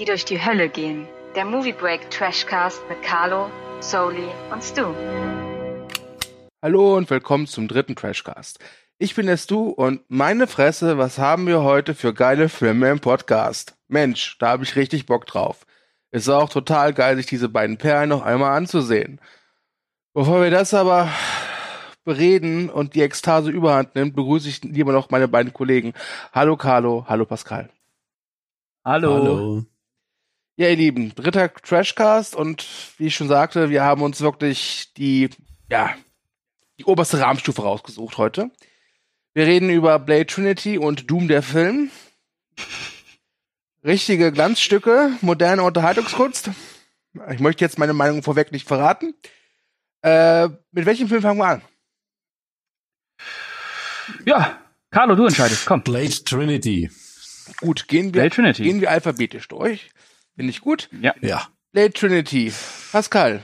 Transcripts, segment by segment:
die durch die Hölle gehen. Der Movie Break Trashcast mit Carlo, Soli und Stu. Hallo und willkommen zum dritten Trashcast. Ich bin der Stu und meine Fresse, was haben wir heute für geile Filme im Podcast? Mensch, da habe ich richtig Bock drauf. Ist auch total geil, sich diese beiden Perlen noch einmal anzusehen. Bevor wir das aber bereden und die Ekstase überhand nimmt, begrüße ich lieber noch meine beiden Kollegen. Hallo Carlo, hallo Pascal. Hallo. Hallo. Ja, ihr Lieben, dritter Trashcast und wie ich schon sagte, wir haben uns wirklich die, ja, die oberste Rahmenstufe rausgesucht heute. Wir reden über Blade Trinity und Doom der Film. Richtige Glanzstücke, moderne Unterhaltungskunst. Ich möchte jetzt meine Meinung vorweg nicht verraten. Äh, mit welchem Film fangen wir an? Ja, Carlo, du entscheidest. Komm. Blade Trinity. Gut, gehen wir, Blade Trinity. gehen wir alphabetisch durch. Finde ich gut. Ja. Ja. Blade Trinity. Pascal,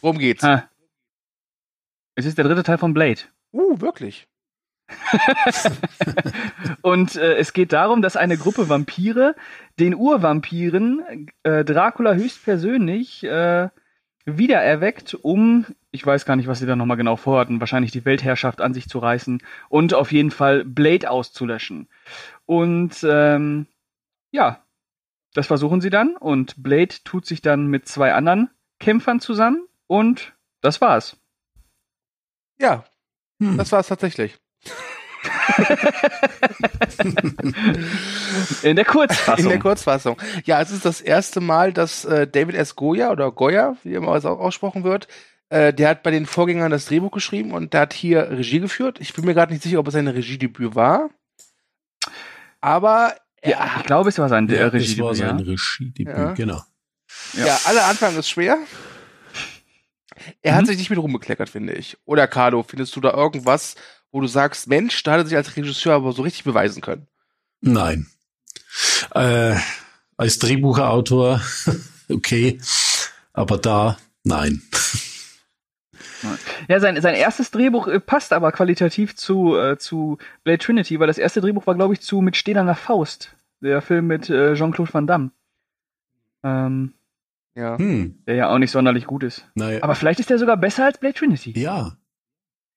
worum geht's? Ah. Es ist der dritte Teil von Blade. Uh, wirklich. und äh, es geht darum, dass eine Gruppe Vampire den Urvampiren äh, Dracula höchstpersönlich äh, wiedererweckt, um, ich weiß gar nicht, was sie da nochmal genau vorhatten, wahrscheinlich die Weltherrschaft an sich zu reißen und auf jeden Fall Blade auszulöschen. Und ähm, ja, das versuchen sie dann und Blade tut sich dann mit zwei anderen Kämpfern zusammen und das war's. Ja, hm. das war's tatsächlich. In der Kurzfassung. In der Kurzfassung. Ja, es ist das erste Mal, dass äh, David S. Goya oder Goya, wie immer es auch ausgesprochen wird, äh, der hat bei den Vorgängern das Drehbuch geschrieben und der hat hier Regie geführt. Ich bin mir gerade nicht sicher, ob es sein Regiedebüt war. Aber ja, ich glaube, es war sein ja, Regiedebüt. Es war sein Regiedebüt, ja. genau. Ja. ja, aller Anfang ist schwer. Er mhm. hat sich nicht mit rumgekleckert, finde ich. Oder Carlo, findest du da irgendwas, wo du sagst, Mensch, da hat er sich als Regisseur aber so richtig beweisen können? Nein. Äh, als Drehbuchautor, okay, aber da, nein. Ja, sein, sein erstes Drehbuch äh, passt aber qualitativ zu, äh, zu Blade Trinity, weil das erste Drehbuch war, glaube ich, zu Mit Stählerner Faust, der Film mit äh, Jean-Claude Van Damme. Ähm, ja. Hm. Der ja auch nicht sonderlich gut ist. Naja. Aber vielleicht ist der sogar besser als Blade Trinity. Ja,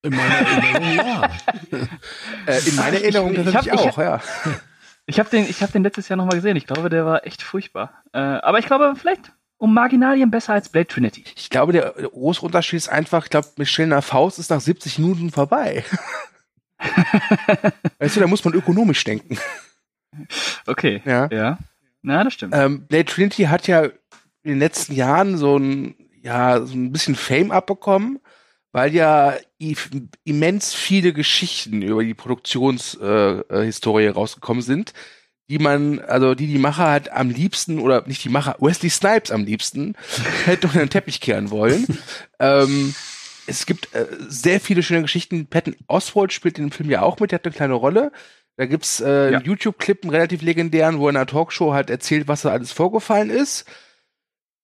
in meiner Erinnerung, ja. äh, in meiner Erinnerung ich, ich hab, auch, ich, ja. Ich habe den, hab den letztes Jahr nochmal gesehen. Ich glaube, der war echt furchtbar. Äh, aber ich glaube, vielleicht um Marginalien besser als Blade Trinity. Ich glaube, der große Unterschied ist einfach, ich glaube, Michelle Faust ist nach 70 Minuten vorbei. weißt du, da muss man ökonomisch denken. Okay. Ja. Ja. Na, das stimmt. Ähm, Blade Trinity hat ja in den letzten Jahren so ein, ja, so ein bisschen Fame abbekommen weil ja immens viele Geschichten über die Produktionshistorie äh, äh rausgekommen sind, die man, also die die Macher halt am liebsten oder nicht die Macher, Wesley Snipes am liebsten hätte unter den Teppich kehren wollen. ähm, es gibt äh, sehr viele schöne Geschichten. Patton Oswald spielt in dem Film ja auch mit, der hat eine kleine Rolle. Da gibt's äh, ja. einen YouTube-Clip, einen relativ legendären, wo er in einer Talkshow halt erzählt, was da alles vorgefallen ist.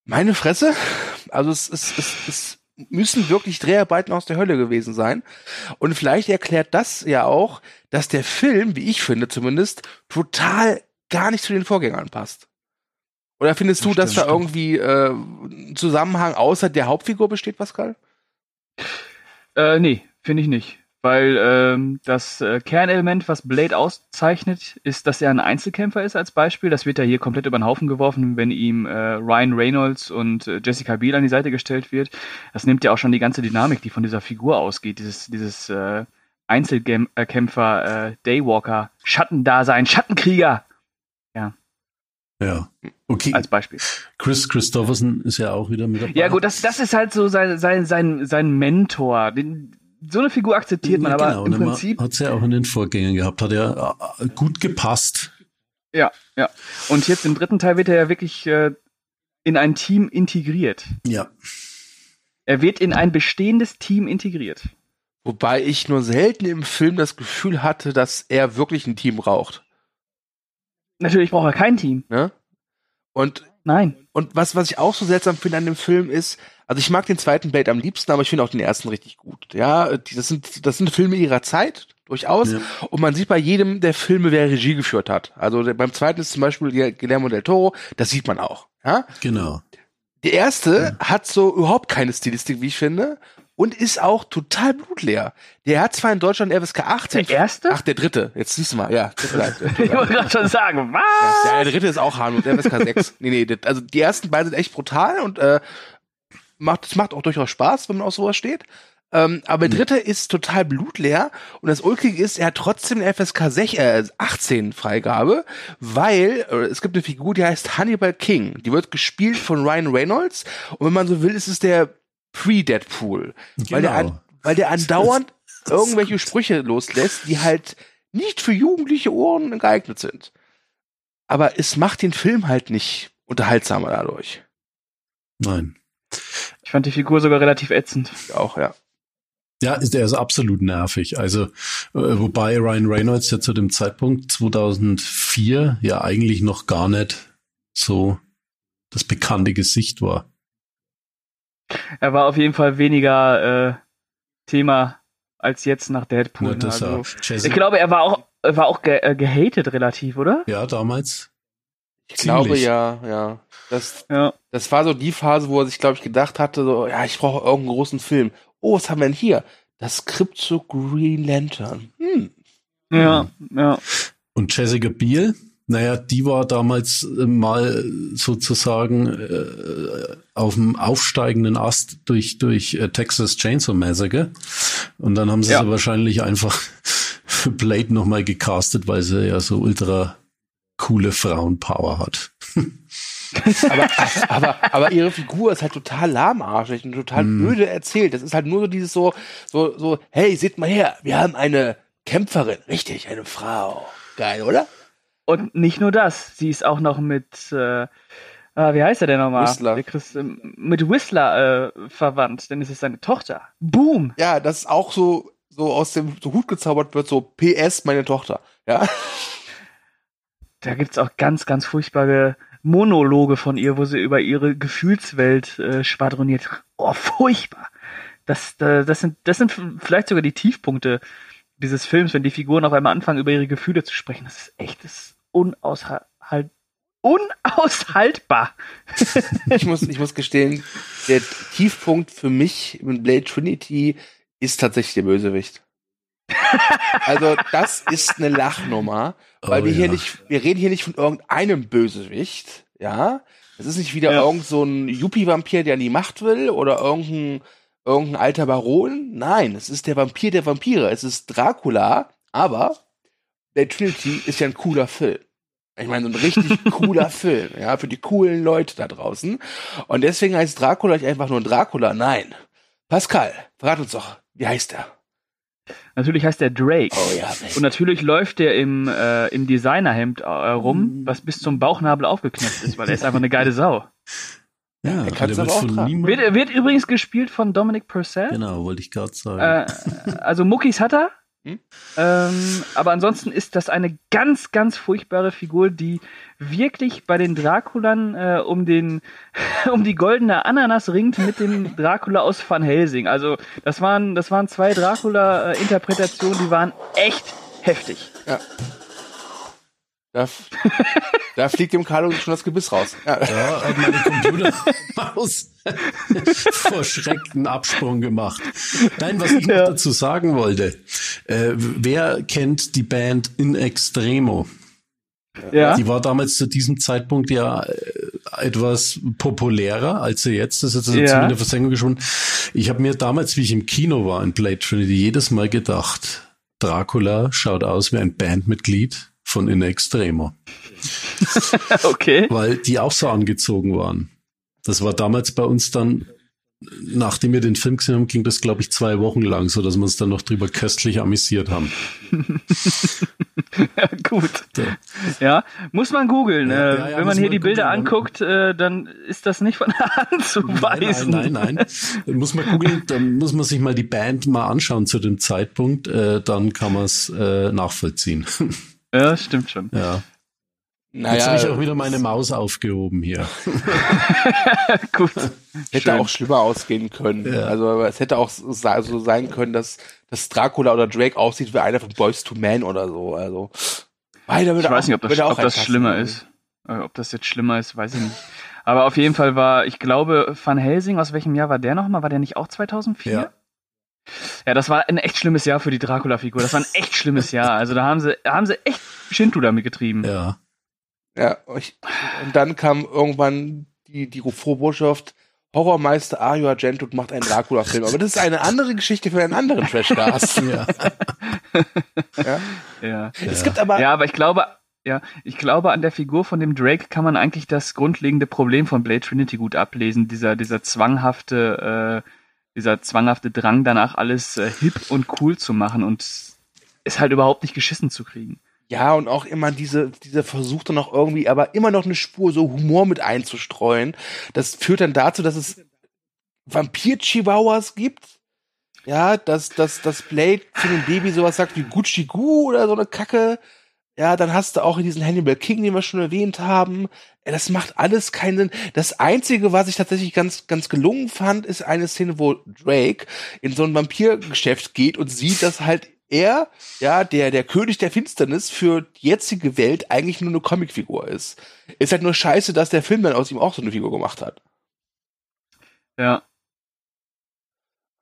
Meine Fresse. Also es, es, es, es müssen wirklich Dreharbeiten aus der Hölle gewesen sein. Und vielleicht erklärt das ja auch, dass der Film, wie ich finde zumindest, total gar nicht zu den Vorgängern passt. Oder findest du, das dass da irgendwie äh, ein Zusammenhang außer der Hauptfigur besteht, Pascal? Äh, nee, finde ich nicht weil ähm, das äh, Kernelement, was Blade auszeichnet, ist, dass er ein Einzelkämpfer ist als Beispiel. Das wird ja hier komplett über den Haufen geworfen, wenn ihm äh, Ryan Reynolds und äh, Jessica Biel an die Seite gestellt wird. Das nimmt ja auch schon die ganze Dynamik, die von dieser Figur ausgeht, dieses, dieses äh, Einzelkämpfer, äh, Daywalker, Schattendasein, Schattenkrieger. Ja. Ja. Okay. Als Beispiel. Chris Christopherson ist ja auch wieder mit dabei. Ja, gut, das, das ist halt so sein, sein, sein, sein Mentor. Den, so eine Figur akzeptiert man, ja, aber genau. im Prinzip. Hat es ja auch in den Vorgängen gehabt, hat ja äh, gut gepasst. Ja, ja. Und jetzt im dritten Teil wird er ja wirklich äh, in ein Team integriert. Ja. Er wird in ein bestehendes Team integriert. Wobei ich nur selten im Film das Gefühl hatte, dass er wirklich ein Team braucht. Natürlich braucht er kein Team. Ne? Und Nein. Und was, was ich auch so seltsam finde an dem Film ist, also ich mag den zweiten Blade am liebsten, aber ich finde auch den ersten richtig gut. Ja, das sind, das sind Filme ihrer Zeit. durchaus. Ja. Und man sieht bei jedem der Filme, wer Regie geführt hat. Also der, beim zweiten ist zum Beispiel Guillermo del Toro, das sieht man auch. Ja? Genau. Der erste hat so überhaupt keine Stilistik, wie ich finde. Und ist auch total blutleer. Der hat zwar in Deutschland FSK 18. Der erste? Ach, der dritte. Jetzt siehst du mal, ja. Ich wollte gerade schon sagen, was? Ja, der dritte ist auch harmlos, der FSK 6. Nee, nee, das, also die ersten beiden sind echt brutal und äh, macht, es macht auch durchaus Spaß, wenn man auf sowas steht. Ähm, aber der dritte ist total blutleer und das Ulkige ist, er hat trotzdem eine FSK 6, äh, 18 Freigabe, weil äh, es gibt eine Figur, die heißt Hannibal King. Die wird gespielt von Ryan Reynolds und wenn man so will, ist es der Pre-Deadpool. Weil, der Genau. weil der andauernd irgendwelche Sprüche loslässt, die halt nicht für jugendliche Ohren geeignet sind. Aber es macht den Film halt nicht unterhaltsamer dadurch. Nein. Ich fand die Figur sogar relativ ätzend. Auch, ja. Ja, ist, der ist absolut nervig. Also, äh, wobei Ryan Reynolds ja zu dem Zeitpunkt 2004 ja eigentlich noch gar nicht so das bekannte Gesicht war. Er war auf jeden Fall weniger äh, Thema als jetzt nach Deadpool. Das also, ich glaube, er war auch, er war auch ge äh, gehatet relativ, oder? ja, damals. Ich Ziemlich. glaube, ja, ja. Das, Ja. das war so die Phase, wo er sich, glaube ich, gedacht hatte, so, ja, ich brauche irgendeinen großen Film. Oh, was haben wir denn hier? Das Skript zu Green Lantern. Hm. Ja, ja. Und Jessica Biel, naja, die war damals äh, mal sozusagen äh, auf dem aufsteigenden Ast durch, durch äh, Texas Chainsaw Massacre. Und dann haben sie Ja. sie wahrscheinlich einfach für Blade nochmal gecastet, weil sie ja so ultra coole Frauenpower hat. aber, aber, aber ihre Figur ist halt total lahmarschig und total Mm. blöde erzählt. Das ist halt nur so dieses so, so, so, hey, seht mal her, wir haben eine Kämpferin. Richtig, eine Frau. Geil, oder? Und nicht nur das, sie ist auch noch mit, äh, ah, wie heißt er denn nochmal? Whistler. Ähm, mit Whistler äh, verwandt, denn es ist seine Tochter. Boom! Ja, das ist auch so, so aus dem so Hut gezaubert wird, so PS, meine Tochter. Ja. Da gibt's auch ganz, ganz furchtbare Monologe von ihr, wo sie über ihre Gefühlswelt äh, schwadroniert. Oh, furchtbar! Das, äh, das, sind, das sind vielleicht sogar die Tiefpunkte dieses Films, wenn die Figuren auf einmal anfangen, über ihre Gefühle zu sprechen. Das ist echt das ist unaushalt, unaushaltbar. Ich muss, ich muss gestehen, der Tiefpunkt für mich in Blade Trinity ist tatsächlich der Bösewicht. Also, das ist eine Lachnummer, weil Oh wir hier ja. nicht, wir reden hier nicht von irgendeinem Bösewicht, ja. Es ist nicht wieder Ja. irgend so ein Yuppie-Vampir, der an die Macht will oder irgendein, irgendein alter Baron. Nein, es ist der Vampir der Vampire. Es ist Dracula, aber Blade Trinity ist ja ein cooler Film. Ich meine, so ein richtig cooler Film, ja, für die coolen Leute da draußen. Und deswegen heißt Dracula nicht einfach nur Dracula. Nein. Pascal, verrat uns doch, wie heißt er? Natürlich heißt er Drake. Oh ja, Und natürlich läuft er im, äh, im Designerhemd äh, rum, was bis zum Bauchnabel aufgeknöpft ist, weil er ist einfach eine geile Sau. Ja, er kann's der aber wird auch. Wird, wird übrigens gespielt von Dominic Purcell. Genau, wollte ich gerade sagen. Äh, also Muckis hat er. Hm? Ähm, aber ansonsten ist das eine ganz, ganz furchtbare Figur, die wirklich bei den Draculern äh, um den um die goldene Ananas ringt mit dem Dracula aus Van Helsing. Also das waren das waren zwei Dracula-Interpretationen, die waren echt heftig. Da, da fliegt dem Carlo schon das Gebiss raus. Ja. Ja, hat meine Computermaus vor Schreck einen Absprung gemacht. Nein, was ich noch Ja. dazu sagen wollte. Äh, wer kennt die Band In Extremo? Ja. Die war damals zu diesem Zeitpunkt ja äh, etwas populärer als sie jetzt. Das ist jetzt ja. in der Versenkung geschwunden. Ich habe mir damals, wie ich im Kino war in Blade Trinity, jedes Mal gedacht, Dracula schaut aus wie ein Bandmitglied von In Extremo. Okay. weil die auch so angezogen waren. Das war damals bei uns dann, nachdem wir den Film gesehen haben, ging das, glaube ich, zwei Wochen lang, so dass wir uns dann noch drüber köstlich amüsiert haben. Ja, gut. Ja, muss man googeln. Ja, äh, ja, wenn man hier man die Bilder googeln. anguckt, äh, dann ist das nicht von der Hand zu Nein, weisen. nein, nein, nein. Dann muss man googeln, dann muss man sich mal die Band mal anschauen zu dem Zeitpunkt, äh, dann kann man es äh, nachvollziehen. Ja, stimmt schon. ja. Naja, Jetzt habe ich auch wieder meine Maus aufgehoben hier. Gut. Hätte Schön. auch schlimmer ausgehen können. Ja. Also es hätte auch so sein können, dass, dass Dracula oder Drake aussieht wie einer von Boys to Man oder so. Also beide ich weiß auch, nicht, ob das, ob das schlimmer ist. Äh, ob das jetzt schlimmer ist, weiß ich nicht. Aber auf jeden Fall war, ich glaube, Van Helsing, aus welchem Jahr war der nochmal? War der nicht auch 2004? Ja. Ja, das war ein echt schlimmes Jahr für die Dracula-Figur. Das war ein echt schlimmes Jahr. Also da haben sie, haben sie echt Shinto damit getrieben. Ja. Ja, ich, und dann kam irgendwann die, die Vorbotschaft, Horrormeister Ario Argento macht einen Dracula-Film. Aber das ist eine andere Geschichte für einen anderen Trashcast. ja. ja. ja. Es gibt aber. Ja, aber ich glaube, ja, ich glaube, an der Figur von dem Drake kann man eigentlich das grundlegende Problem von Blade Trinity gut ablesen. Dieser, dieser zwanghafte, äh, dieser zwanghafte Drang danach, alles äh, hip und cool zu machen und es halt überhaupt nicht geschissen zu kriegen. Ja, und auch immer diese, diese Versuch dann auch irgendwie, aber immer noch eine Spur so Humor mit einzustreuen. Das führt dann dazu, dass es Vampir-Chihuahuas gibt. Ja, dass, dass, dass Blade zu dem Baby sowas sagt wie Gucci Gu oder so eine Kacke. Ja, dann hast du auch diesen Hannibal King, den wir schon erwähnt haben. Das macht alles keinen Sinn. Das Einzige, was ich tatsächlich ganz, ganz gelungen fand, ist eine Szene, wo Drake in so ein Vampirgeschäft geht und sieht, dass halt er, ja, der, der König der Finsternis für die jetzige Welt eigentlich nur eine Comicfigur ist. Ist halt nur scheiße, dass der Film dann aus ihm auch so eine Figur gemacht hat. Ja.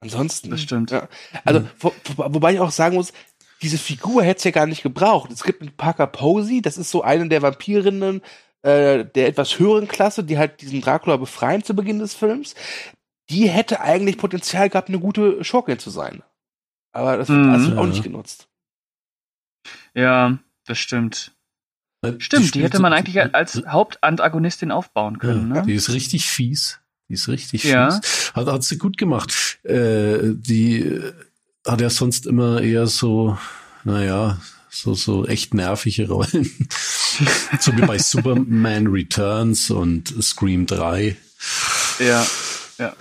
Ansonsten. Das stimmt. Ja. Also, mhm. wo, wo, wobei ich auch sagen muss, diese Figur hätte es ja gar nicht gebraucht. Es gibt einen Parker Posey, das ist so eine der Vampirinnen äh, der etwas höheren Klasse, die halt diesen Dracula befreien zu Beginn des Films. Die hätte eigentlich Potenzial gehabt, eine gute Schurkin zu sein. Aber das, mhm. das wird auch nicht genutzt. Ja, das stimmt. Stimmt, die, die hätte man eigentlich als Hauptantagonistin aufbauen können. Ja, ne? Die ist richtig fies. Die ist richtig ja. fies. Hat, hat sie gut gemacht. Äh, die hat ja sonst immer eher so, naja, so, so echt nervige Rollen. so wie bei Superman Returns und Scream 3. Ja, ja, ja.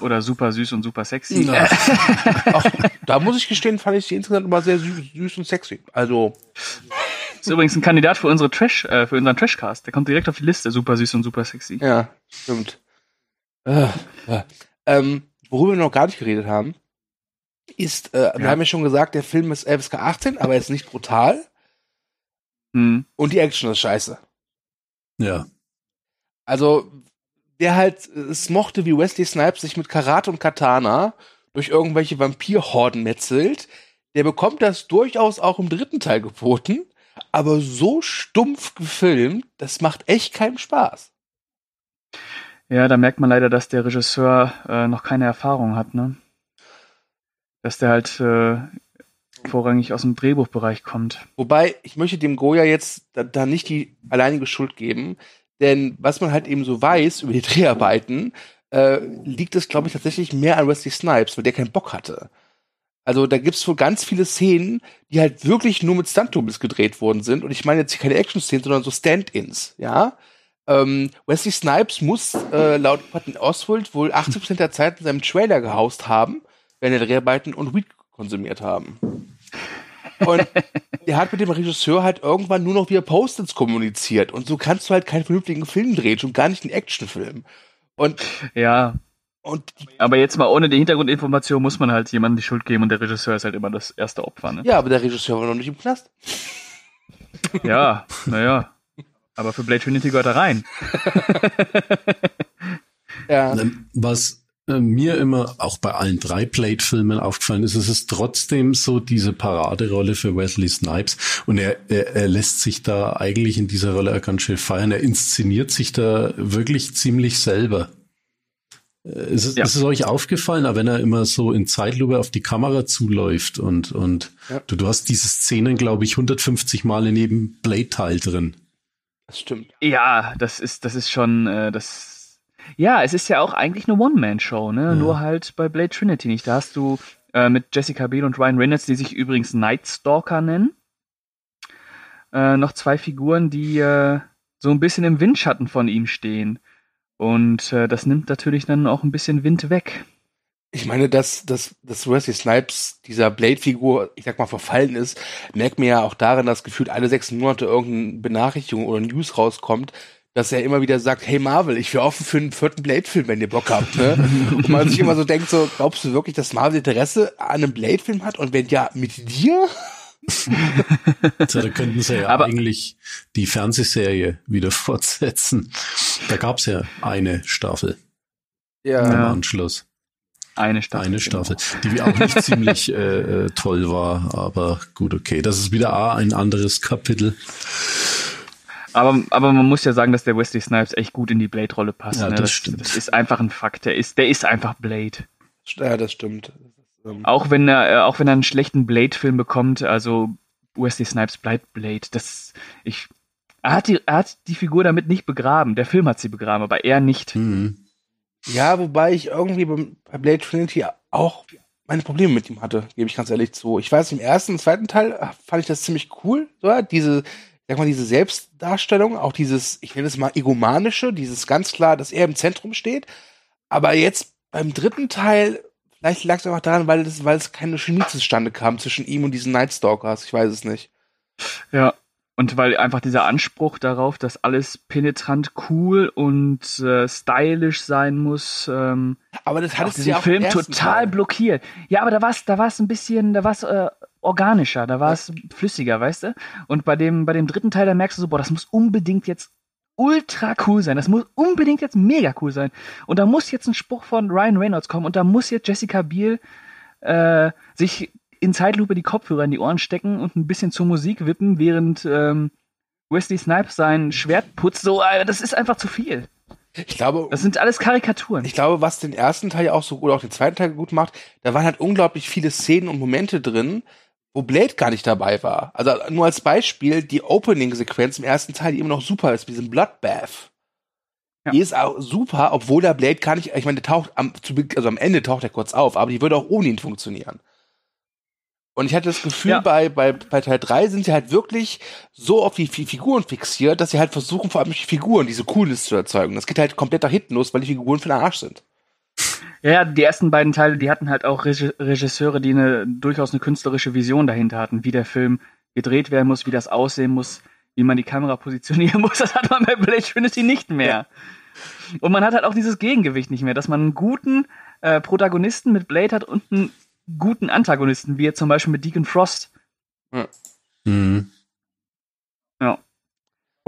Oder super süß und super sexy. Ja. Ach, da muss ich gestehen, fand ich sie insgesamt immer sehr süß, süß und sexy. Also. Ist übrigens ein Kandidat für unsere Trash, äh, für unseren Trashcast. Der kommt direkt auf die Liste, super süß und super sexy. Ja, stimmt. Äh, äh. Ähm, worüber wir noch gar nicht geredet haben, ist, äh, ja. wir haben ja schon gesagt, der Film ist FSK 18, aber er ist nicht brutal. Hm. Und die Action ist scheiße. Ja. Also, der halt es mochte, wie Wesley Snipes sich mit Karate und Katana durch irgendwelche Vampirhorden metzelt, der bekommt das durchaus auch im dritten Teil geboten, aber so stumpf gefilmt, das macht echt keinen Spaß. Ja, da merkt man leider, dass der Regisseur äh, noch keine Erfahrung hat, ne? Dass der halt äh, vorrangig aus dem Drehbuchbereich kommt. Wobei, ich möchte dem Goya jetzt da, da nicht die alleinige Schuld geben. Denn was man halt eben so weiß über die Dreharbeiten, äh, liegt es, glaube ich, tatsächlich mehr an Wesley Snipes, weil der keinen Bock hatte. Also da gibt's wohl ganz viele Szenen, die halt wirklich nur mit Stunt-Doubles gedreht worden sind. Und ich meine jetzt hier keine Action-Szenen, sondern so Stand-ins, ja. Ähm, Wesley Snipes muss äh, laut Patton Oswald wohl 80% der Zeit in seinem Trailer gehaust haben, während der Dreharbeiten und Weed konsumiert haben. Und er hat mit dem Regisseur halt irgendwann nur noch via Post-its kommuniziert. Und so kannst du halt keinen vernünftigen Film drehen, schon gar nicht einen Actionfilm. Und ja. Und aber jetzt mal ohne die Hintergrundinformation muss man halt jemandem die Schuld geben und der Regisseur ist halt immer das erste Opfer. Ne? Ja, aber der Regisseur war noch nicht im Knast. Ja, naja. Aber für Blade Trinity gehört er rein. ja. Was äh, mir immer auch bei allen drei Plate-Filmen aufgefallen ist, es ist trotzdem so diese Paraderolle für Wesley Snipes und er, er, er lässt sich da eigentlich in dieser Rolle auch ganz schön feiern. Er inszeniert sich da wirklich ziemlich selber. Äh, ist es, ja. ist es euch aufgefallen, wenn er immer so in Zeitlupe auf die Kamera zuläuft und, und ja. du, du hast diese Szenen, glaube ich, 150 Mal in jedem Blade-Teil drin. Das stimmt. Ja, das ist, das ist schon, äh, das ja, es ist ja auch eigentlich eine One-Man-Show, ne? Ja. Nur halt bei Blade Trinity nicht. Da hast du äh, mit Jessica Biel und Ryan Reynolds, die sich übrigens Night Stalker nennen, äh, noch zwei Figuren, die äh, so ein bisschen im Windschatten von ihm stehen. Und äh, das nimmt natürlich dann auch ein bisschen Wind weg. Ich meine, dass, dass, dass Wesley Snipes dieser Blade-Figur, ich sag mal, verfallen ist, merkt man ja auch darin, dass gefühlt alle sechs Monate irgendeine Benachrichtigung oder News rauskommt, dass er immer wieder sagt, hey Marvel, ich wäre offen für einen vierten Blade-Film, wenn ihr Bock habt. Ne? Und man sich immer so denkt, so, glaubst du wirklich, dass Marvel Interesse an einem Blade-Film hat? Und wenn ja, mit dir? so, da könnten sie ja Aber eigentlich die Fernsehserie wieder fortsetzen. Da gab's ja eine Staffel. Ja. Im Anschluss. Eine Staffel. Eine genau. Staffel, die auch nicht ziemlich äh, äh, toll war, aber gut, okay. Das ist wieder A, ein anderes Kapitel. Aber, aber man muss ja sagen, dass der Wesley Snipes echt gut in die Blade-Rolle passt. Ja, ne? das, das, stimmt. Das ist einfach ein Fakt. Der ist, der ist einfach Blade. Ja, das stimmt. Ähm, Auch wenn er, äh, auch wenn er einen schlechten Blade-Film bekommt, also Wesley Snipes bleibt Blade. Das, ich, er hat die, er hat die Figur damit nicht begraben. Der Film hat sie begraben, aber er nicht. Mhm. Ja, wobei ich irgendwie bei Blade Trinity auch meine Probleme mit ihm hatte, gebe ich ganz ehrlich zu. Ich weiß, im ersten und zweiten Teil fand ich das ziemlich cool, so, diese, sag mal, diese Selbstdarstellung, auch dieses, ich nenne es mal egomanische, dieses ganz klar, dass er im Zentrum steht. Aber jetzt beim dritten Teil, vielleicht lag es einfach daran, weil es, weil es keine Chemie zustande kam zwischen ihm und diesen Nightstalkers. Ich weiß es nicht. Ja. Und weil einfach dieser Anspruch darauf, dass alles penetrant cool und äh, stylisch sein muss, ähm, Aber das hat diesen ja Film total Teil. blockiert. Ja, aber da war es da war's ein bisschen, da war es äh, organischer, da war es flüssiger, weißt du? Und bei dem, bei dem dritten Teil, da merkst du so, boah, das muss unbedingt jetzt ultra cool sein. Das muss unbedingt jetzt mega cool sein. Und da muss jetzt ein Spruch von Ryan Reynolds kommen und da muss jetzt Jessica Biel äh, sich in Zeitlupe die Kopfhörer in die Ohren stecken und ein bisschen zur Musik wippen, während ähm, Wesley Snipes sein Schwert putzt. So, äh, das ist einfach zu viel. Ich glaube, Das sind alles Karikaturen. ich glaube, was den ersten Teil ja auch so oder auch den zweiten Teil gut macht, da waren halt unglaublich viele Szenen und Momente drin, wo Blade gar nicht dabei war. Also nur als Beispiel die Opening-Sequenz im ersten Teil, die immer noch super ist, mit diesem Bloodbath. Ja. Die ist auch super, obwohl der Blade gar nicht, ich meine, der taucht am, also am Ende taucht er kurz auf, aber die würde auch ohne ihn funktionieren. Und ich hatte das Gefühl, Ja. bei, bei, bei Teil 3 sind sie halt wirklich so auf die Fi- Figuren fixiert, dass sie halt versuchen, vor allem durch die Figuren diese Coolness zu erzeugen. Das geht halt komplett nach hinten los, weil die Figuren für den Arsch sind. Ja, ja, die ersten beiden Teile, die hatten halt auch Regi- Regisseure, die eine durchaus eine künstlerische Vision dahinter hatten, wie der Film gedreht werden muss, wie das aussehen muss, wie man die Kamera positionieren muss. Das hat man bei Blade Trinity nicht mehr. Und man hat halt auch dieses Gegengewicht nicht mehr, dass man einen guten äh, Protagonisten mit Blade hat und einen guten Antagonisten, wie jetzt zum Beispiel mit Deacon Frost. Mhm.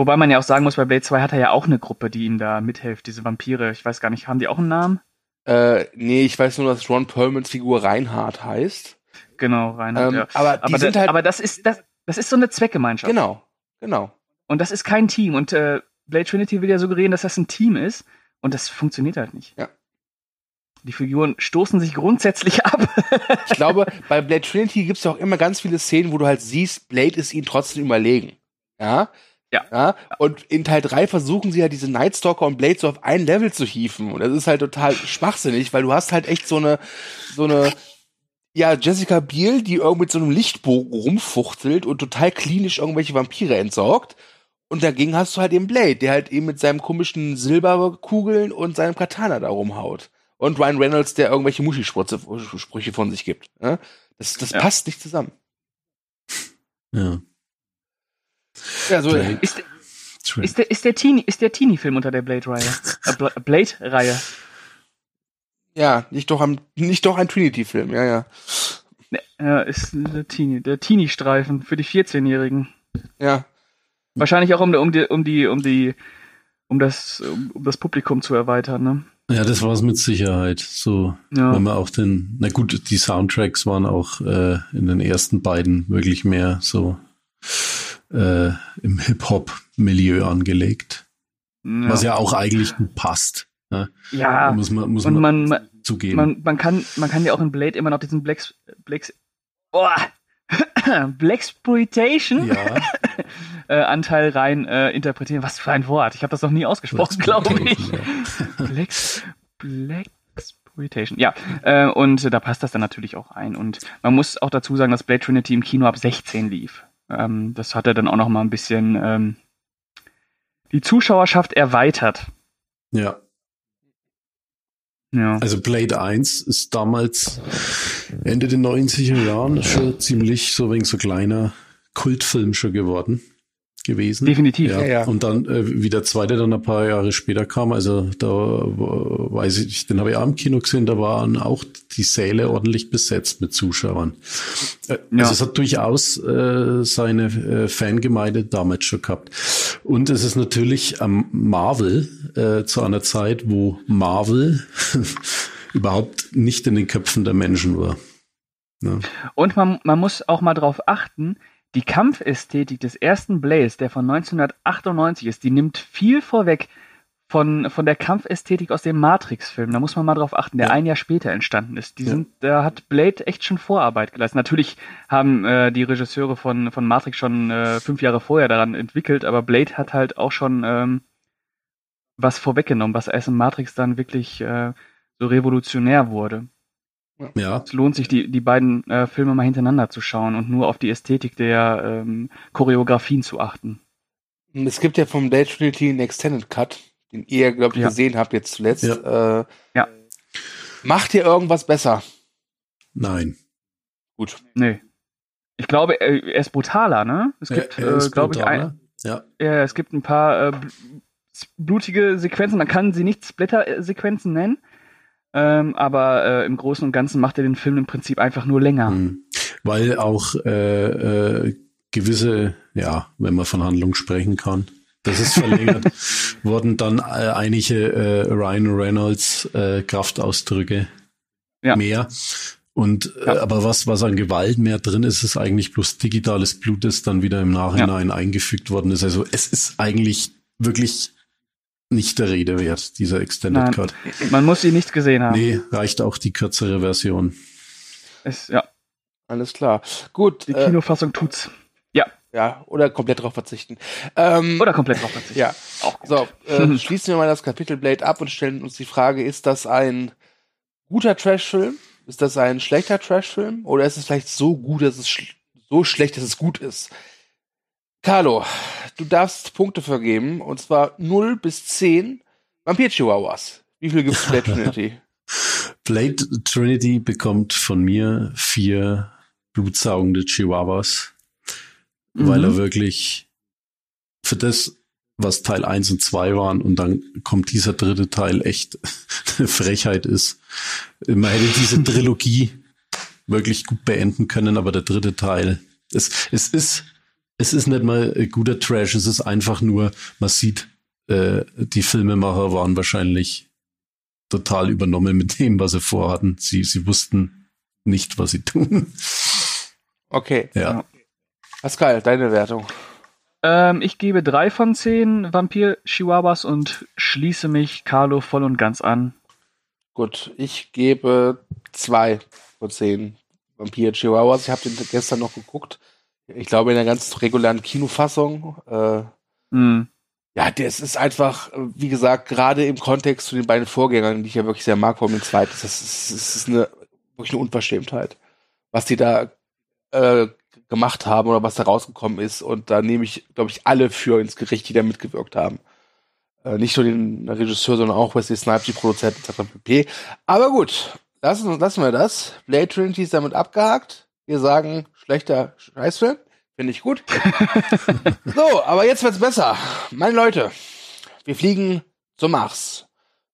Wobei man ja auch sagen muss, bei Blade 2 hat er ja auch eine Gruppe, die ihm da mithilft, diese Vampire. Ich weiß gar nicht, haben die auch einen Namen? Äh, nee, ich weiß nur, dass Ron Perlmans Figur Reinhardt heißt. Genau, Reinhard, Ähm, ja. aber die Aber, sind da, halt. aber das ist das, das ist so eine Zweckgemeinschaft. genau, genau. Und das ist kein Team. Und äh, Blade Trinity will ja suggerieren, dass das ein Team ist. Und das funktioniert halt nicht. Ja. Die Figuren stoßen sich grundsätzlich ab. Ich glaube, bei Blade Trinity gibt es auch immer ganz viele Szenen, wo du halt siehst, Blade ist ihnen trotzdem überlegen. Ja? Ja. ja? Und in Teil 3 versuchen sie ja diese Nightstalker und Blade so auf ein Level zu hieven. Und das ist halt total schwachsinnig, weil du hast halt echt so eine, so eine, ja, Jessica Biel, die irgendwie mit so einem Lichtbogen rumfuchtelt und total klinisch irgendwelche Vampire entsorgt. Und dagegen hast du halt eben Blade, der halt eben mit seinem komischen Silberkugeln und seinem Katana da rumhaut. Und Ryan Reynolds, der irgendwelche Muschi-Sprüche von sich gibt. Ja? Das, das Ja. passt nicht zusammen. Ja. Ja, so, Blade. ist, ist der, ist der Teenie, ist der Teenie-Film unter der Blade-Reihe? Äh, Bla- Blade-Reihe. ja, nicht doch, am, nicht doch ein Trinity-Film, ja, ja. Ne, Ja, ist der Teenie, der Teenie-Streifen für die 14-Jährigen. Ja, Wahrscheinlich auch um, um die, um die, um die, um das, um, um das Publikum zu erweitern, ne? Ja, das war es mit Sicherheit. So, Ja. wenn man auch den, na gut, die Soundtracks waren auch äh, in den ersten beiden wirklich mehr so äh, im Hip-Hop-Milieu angelegt. Ja. Was ja auch eigentlich gut passt. ja. muss man, muss Und man, man, zugeben. man, man kann, man kann ja auch in Blade immer noch diesen Blacks, Blacks, oh, Blaxploitation ja, äh, Anteil rein äh, interpretieren. Was für ein Wort. Ich habe das noch nie ausgesprochen, glaube ich. Blax, Blaxploitation. Ja, äh, und da passt das dann natürlich auch ein. Und man muss auch dazu sagen, dass Blade Trinity im Kino ab 16 lief. Ähm, das hat er dann auch noch mal ein bisschen ähm, die Zuschauerschaft erweitert. ja. Ja. Also Blade 1 ist damals Ende der 90er Jahren schon ziemlich so wegen so kleiner Kultfilm schon geworden gewesen. Definitiv. Ja, Ja, ja. Und dann, äh, wie der zweite dann ein paar Jahre später kam, also da weiß ich, den habe ich auch im Kino gesehen, da waren auch die Säle ordentlich besetzt mit Zuschauern. Äh, Ja. Also es hat durchaus äh, seine äh, Fangemeinde damals schon gehabt. Und es ist natürlich am Marvel äh, zu einer Zeit, wo Marvel überhaupt nicht in den Köpfen der Menschen war. Ja. Und man, man muss auch mal drauf achten, die Kampfästhetik des ersten Blaze, der von 1998 ist, die nimmt viel vorweg von, von der Kampfästhetik aus dem Matrix-Film. Da muss man mal drauf achten, der Ja. ein Jahr später entstanden ist. Die Ja. sind, da hat Blade echt schon Vorarbeit geleistet. Natürlich haben äh, die Regisseure von, von Matrix schon äh, fünf Jahre vorher daran entwickelt, aber Blade hat halt auch schon ähm, was vorweggenommen, was erst in Matrix dann wirklich äh, so revolutionär wurde. Ja, Es lohnt sich, die, die beiden äh, Filme mal hintereinander zu schauen und nur auf die Ästhetik der ähm, Choreografien zu achten. Es gibt ja vom Blade Trinity einen Extended Cut, den ihr, glaube ich, Ja. gesehen habt jetzt zuletzt. Ja. Äh, Ja. Macht ihr irgendwas besser? nein. Gut. Nee. Ich glaube, er, er ist brutaler, ne? Es gibt, Er- er äh, ist glaube ich, brutaler. ein, Ja, ja, es gibt ein paar äh, bl- blutige Sequenzen. Man kann sie nicht Splitter-Sequenzen nennen. Ähm, aber äh, im Großen und Ganzen macht er den Film im Prinzip einfach nur länger. Mhm. Weil auch äh, äh, gewisse, ja, wenn man von Handlung sprechen kann, das ist verlängert, wurden dann äh, einige äh, Ryan Reynolds äh, Kraftausdrücke Ja. mehr. Und Ja. aber was, was an Gewalt mehr drin ist, ist eigentlich bloß digitales Blut, das dann wieder im Nachhinein eingefügt worden ist. Also es ist eigentlich wirklich nicht der Rede wert, dieser Extended Nein. Cut. Man muss sie nicht gesehen haben. Nee, reicht auch die kürzere Version. Es, ja, Alles klar. Gut. die Äh, Kinofassung tut's. ja, oder komplett drauf verzichten. Ähm, Oder komplett drauf verzichten. ja. Auch gut. So, äh, schließen wir mal das Kapitel Blade ab und stellen uns die Frage, ist das ein guter Trashfilm? Ist das ein schlechter Trashfilm? Oder ist es vielleicht so gut, dass es sch so schlecht, dass es gut ist? Carlo, du darfst Punkte vergeben, und zwar 0 bis 10 Vampir-Chihuahuas. Wie viel gibt's Blade Trinity? Blade Trinity bekommt von mir vier blutsaugende Chihuahuas, weil er Mhm. wirklich für das, was Teil 1 und 2 waren, und dann kommt dieser dritte Teil echt eine Frechheit ist. Man hätte diese Trilogie wirklich gut beenden können, aber der dritte Teil, es, es ist, es ist nicht mal äh, guter Trash, es ist einfach nur, man sieht, äh, die Filmemacher waren wahrscheinlich total übernommen mit dem, was sie vorhatten. Sie, sie wussten nicht, was sie tun. Okay. Ja. Pascal, deine Wertung. Ähm, ich gebe drei von zehn Vampir-Chihuahuas und schließe mich Carlo voll und ganz an. Gut, ich gebe zwei von zehn Vampir-Chihuahuas. Ich habe den gestern noch geguckt. Ich glaube in der ganz regulären Kinofassung. Äh, Hm. ja, das ist einfach, äh, wie gesagt, gerade im Kontext zu den beiden Vorgängern, die ich ja wirklich sehr mag, vor allem den zweiten, das ist, das ist eine, wirklich eine Unverschämtheit, was die da äh, gemacht haben oder was da rausgekommen ist. Und da nehme ich, glaube ich, alle für ins Gericht, die da mitgewirkt haben. Äh, nicht nur den Regisseur, sondern auch Wesley Snipes, die Produzenten etc. pp. Aber gut, lassen, lassen wir das. Blade Trinity ist damit abgehakt. Wir sagen, schlechter Scheißfilm. Finde ich gut. so, aber jetzt wird's besser. Meine Leute, wir fliegen zum Mars.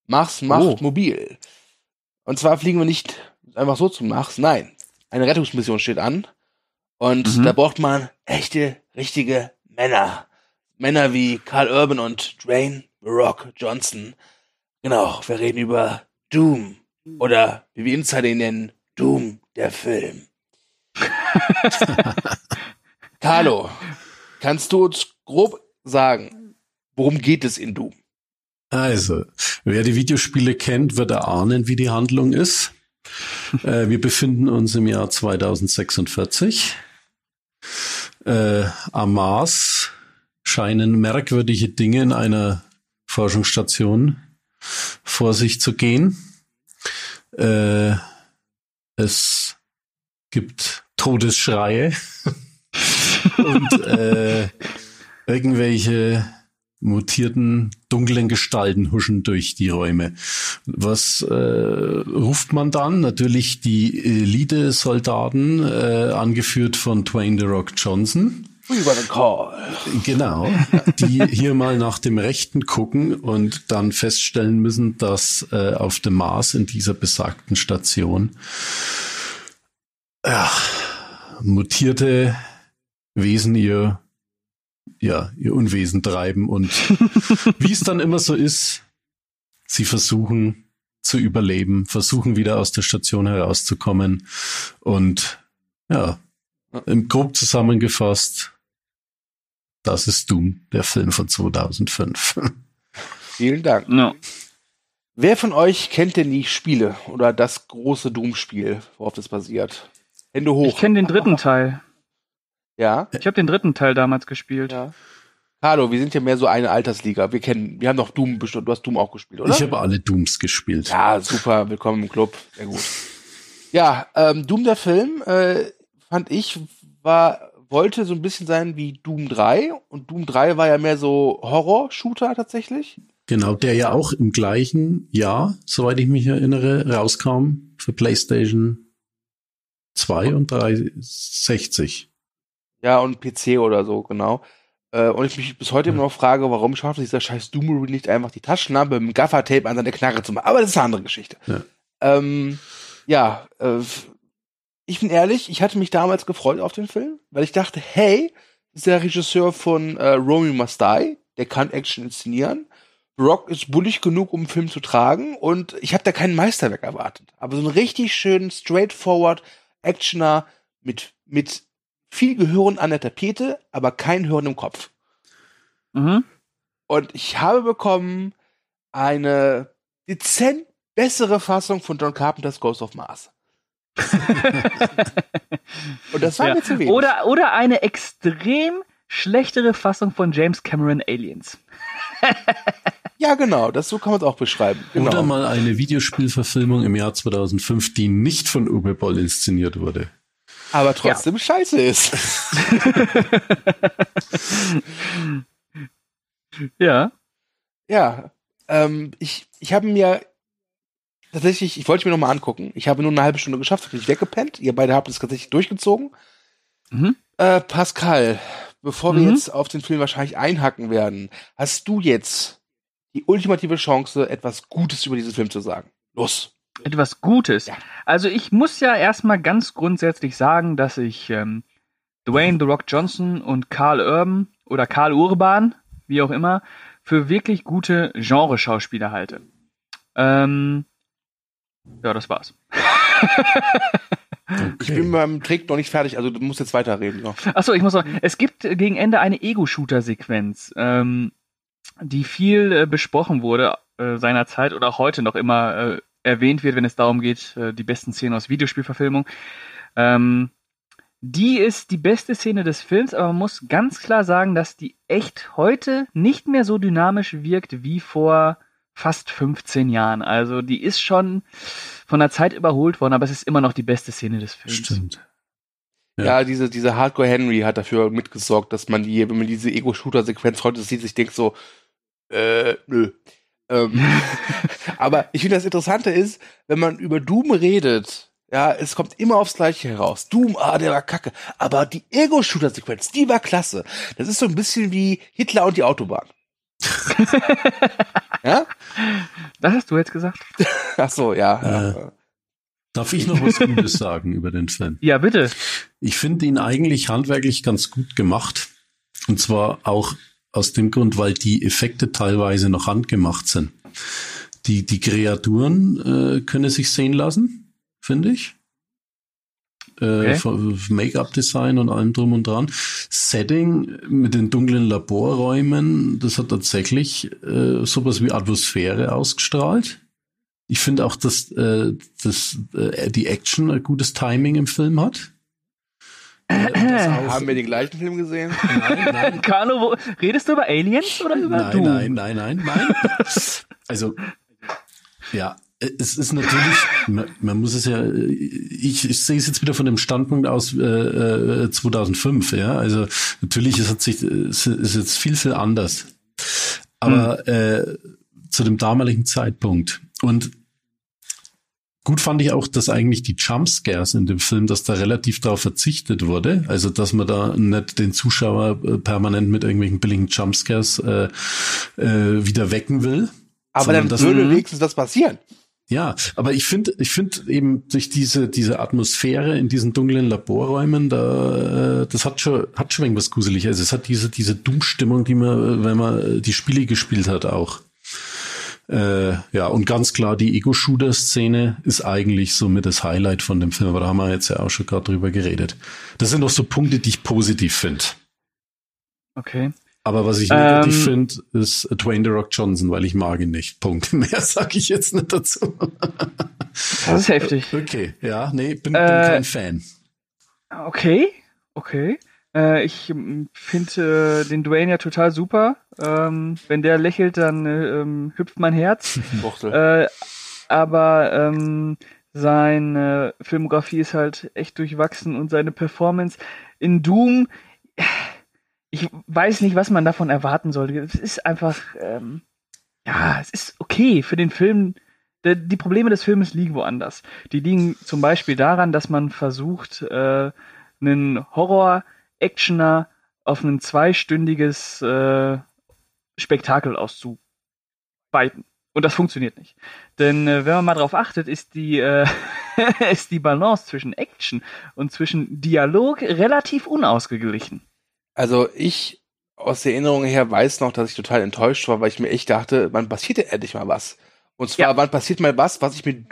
Mars macht Oh. mobil. Und zwar fliegen wir nicht einfach so zum Mars, nein. Eine Rettungsmission steht an. Und Mhm. da braucht man echte, richtige Männer. Männer wie Carl Urban und Dwayne Rock Johnson. Genau, wir reden über Doom. Oder wie wir Insider ihn nennen, Doom, der Film. Carlo, kannst du uns grob sagen, worum geht es in Doom? Also, wer die Videospiele kennt, wird erahnen, wie die Handlung ist. äh, wir befinden uns im Jahr 2046. Äh, am Mars scheinen merkwürdige Dinge in einer Forschungsstation vor sich zu gehen. Äh, es gibt Todesschreie und äh, irgendwelche mutierten dunklen Gestalten huschen durch die Räume. Was äh, ruft man dann? Natürlich die Elite-Soldaten, äh, angeführt von Twain The Rock Johnson. We got a call. Genau, die hier mal nach dem Rechten gucken und dann feststellen müssen, dass äh, auf dem Mars in dieser besagten Station ja, mutierte Wesen ihr ja, ihr Unwesen treiben und wie es dann immer so ist, sie versuchen zu überleben, versuchen wieder aus der Station herauszukommen und ja, im grob zusammengefasst, das ist Doom, der Film von 2005. Vielen Dank. No. Wer von euch kennt denn die Spiele oder das große Doom-Spiel, worauf das basiert? Hände hoch. Ich kenne den dritten Teil. Ja? Ich habe den dritten Teil damals gespielt. Ja. Carlo, wir sind ja mehr so eine Altersliga. Wir kennen, wir haben doch Doom bestimmt, du hast Doom auch gespielt, oder? Ich habe alle Dooms gespielt. ja, super, willkommen im Club. Sehr gut. Ja, ähm, Doom der Film, äh, fand ich, war, wollte so ein bisschen sein wie Doom 3. Und Doom 3 war ja mehr so Horror-Shooter tatsächlich. Genau, der ja auch im gleichen Jahr, soweit ich mich erinnere, rauskam für PlayStation 2 und 360. Ja, und PC oder so, genau. Äh, und ich mich bis heute immer noch frage, warum schafft dieser scheiß Doomery nicht einfach die Taschenlampe mit dem Gaffertape an seine Knarre zu machen. Aber das ist eine andere Geschichte. Ja. Ähm, ja, äh, ich bin ehrlich, ich hatte mich damals gefreut auf den Film, weil ich dachte, hey, ist der Regisseur von äh, Romy Must Die, der kann Action inszenieren. Rock ist bullig genug, um einen Film zu tragen und ich habe da kein Meisterwerk erwartet. Aber so einen richtig schönen, straightforward Actioner mit, mit viel Gehirn an der Tapete, aber kein Hirn im Kopf. Mhm. Und ich habe bekommen eine dezent bessere Fassung von John Carpenters Ghost of Mars. Und das war Ja. mir zu wenig. Oder, oder eine extrem schlechtere Fassung von James Cameron Aliens. ja, genau, das so kann man es auch beschreiben. Genau. Oder mal eine Videospielverfilmung im Jahr 2005, die nicht von Uwe Boll inszeniert wurde. aber trotzdem scheiße ist. Ja. ja, ähm, ich, ich habe mir tatsächlich, ich wollte mir noch mal angucken. Ich habe nur eine halbe Stunde geschafft, habe ich weggepennt. Ihr beide habt es tatsächlich durchgezogen. Mhm. Äh, Pascal, bevor wir Mhm. jetzt auf den Film wahrscheinlich einhacken werden, hast du jetzt die ultimative Chance, etwas Gutes über diesen Film zu sagen. Los. Etwas Gutes. Ja. Also ich muss ja erstmal ganz grundsätzlich sagen, dass ich ähm, Dwayne The Rock Johnson und Karl Urban oder Karl Urban, wie auch immer, für wirklich gute Genreschauspieler halte. Ähm, ja, das war's. Ich bin beim Trick noch nicht fertig, also du musst jetzt weiterreden. Ja. Achso, ich muss sagen, es gibt gegen Ende eine Ego-Shooter-Sequenz, ähm, die viel äh, besprochen wurde äh, seinerzeit oder auch heute noch immer äh, erwähnt wird, wenn es darum geht, äh, die besten Szenen aus Videospielverfilmung. Ähm, die ist die beste Szene des Films, aber man muss ganz klar sagen, dass die echt heute nicht mehr so dynamisch wirkt wie vor fast 15 Jahren. Also die ist schon von der Zeit überholt worden, aber es ist immer noch die beste Szene des Films. Stimmt. Ja, Ja. diese, diese Hardcore Henry hat dafür mitgesorgt, dass man die, wenn man diese Ego-Shooter-Sequenz heute sieht, sich denkt so, äh, nö. Ähm, aber ich finde das Interessante ist, wenn man über Doom redet, ja, es kommt immer aufs Gleiche heraus. Doom, ah, der war kacke. Aber die Ego-Shooter-Sequenz, die war klasse. Das ist so ein bisschen wie Hitler und die Autobahn. ja? Das hast du jetzt gesagt? Ach so, ja. Ja. Darf ich noch was Gutes sagen über den Film? Ja, bitte. Ich finde ihn eigentlich handwerklich ganz gut gemacht. Und zwar auch aus dem Grund, weil die Effekte teilweise noch handgemacht sind. Die, die Kreaturen äh, können sich sehen lassen, finde ich. Äh, Okay. Make-up-Design und allem drum und dran. Setting mit den dunklen Laborräumen, das hat tatsächlich äh, sowas wie Atmosphäre ausgestrahlt. Ich finde auch, dass, äh, dass äh, die Action ein gutes Timing im Film hat. Äh, das auch- Haben wir den gleichen Film gesehen? Nein, nein, Carlo, wo, redest du über Aliens oder über nein, Doom? nein, nein, nein, nein. Also, ja, es ist natürlich, man, man muss es ja, ich, ich sehe es jetzt wieder von dem Standpunkt aus äh, äh, 2005, ja, also natürlich es hat sich, es ist jetzt viel, viel anders. Aber äh, zu dem damaligen Zeitpunkt. Und Gut fand ich auch, dass eigentlich die Jumpscares in dem Film, dass da relativ darauf verzichtet wurde. Also, dass man da nicht den Zuschauer äh, permanent mit irgendwelchen billigen Jumpscares äh, äh, wieder wecken will. Aber dann würde wenigstens das passieren. Ja, aber ich finde, ich finde eben durch diese diese Atmosphäre in diesen dunklen Laborräumen, da äh, das hat schon hat schon irgendwas gruselig. Also es hat diese diese Dummstimmung, die man, wenn man die Spiele gespielt hat, auch. Äh, ja, und ganz klar, die Ego-Shooter-Szene ist eigentlich so mit das Highlight von dem Film, aber da haben wir jetzt ja auch schon gerade drüber geredet. Das sind doch so Punkte, die ich positiv finde. Okay. Aber was ich negativ ähm, finde, ist Dwayne The Rock Johnson, weil ich mag ihn nicht. Punkt. Mehr sage ich jetzt nicht dazu. das ist heftig. Okay, ja, nee, bin, bin äh, kein Fan. Okay, okay. Äh, ich finde äh, den Dwayne ja total super. Ähm, wenn der lächelt, dann äh, ähm, hüpft mein Herz. äh, aber ähm, seine Filmografie ist halt echt durchwachsen und seine Performance in Doom, ich weiß nicht, was man davon erwarten sollte. Es ist einfach, ähm, ja, es ist okay für den Film. Die Probleme des Filmes liegen woanders. Die liegen zum Beispiel daran, dass man versucht, äh, einen Horror-Actioner auf ein zweistündiges äh, Spektakel auszuweiten. Und das funktioniert nicht. Denn äh, wenn man mal drauf achtet, ist die, äh, ist die Balance zwischen Action und zwischen Dialog relativ unausgeglichen. Also ich aus der Erinnerung her weiß noch, dass ich total enttäuscht war, weil ich mir echt dachte, man passiert ja endlich mal was. Und zwar, ja. wann passiert mal was, was ich mit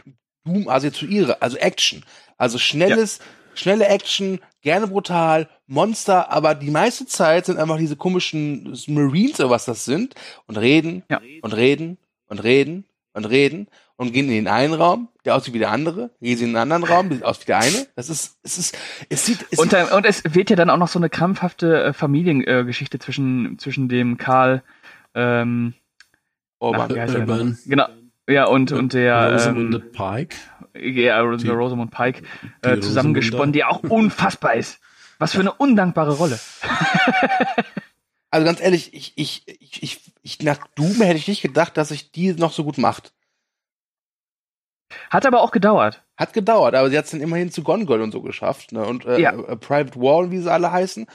Doom assoziiere? Also Action. Also schnelles, ja. Schnelle Action, gerne brutal, Monster, aber die meiste Zeit sind einfach diese komischen Marines oder was das sind und reden ja. und reden und reden und reden und gehen in den einen Raum, der aussieht wie der andere, gehen sie in den anderen Raum, der sieht aus wie der eine. Das ist, es ist, es sieht, es und, und es wird ja dann auch noch so eine krampfhafte äh, Familiengeschichte äh, zwischen zwischen dem Karl ähm, Orban. Ach, Urban. Genau. Ja, und, und der Rosamund ähm, Pike. Ja, die, Rosamund Pike äh, zusammengesponnen, die auch unfassbar ist. Was für eine undankbare Rolle. also ganz ehrlich, ich, ich, ich, ich, ich, nach Doom hätte ich nicht gedacht, dass sich die noch so gut macht. Hat aber auch gedauert. Hat gedauert, aber sie hat es dann immerhin zu Gone Girl und so geschafft. Ne? Und äh, ja. Private Wall, wie sie alle heißen.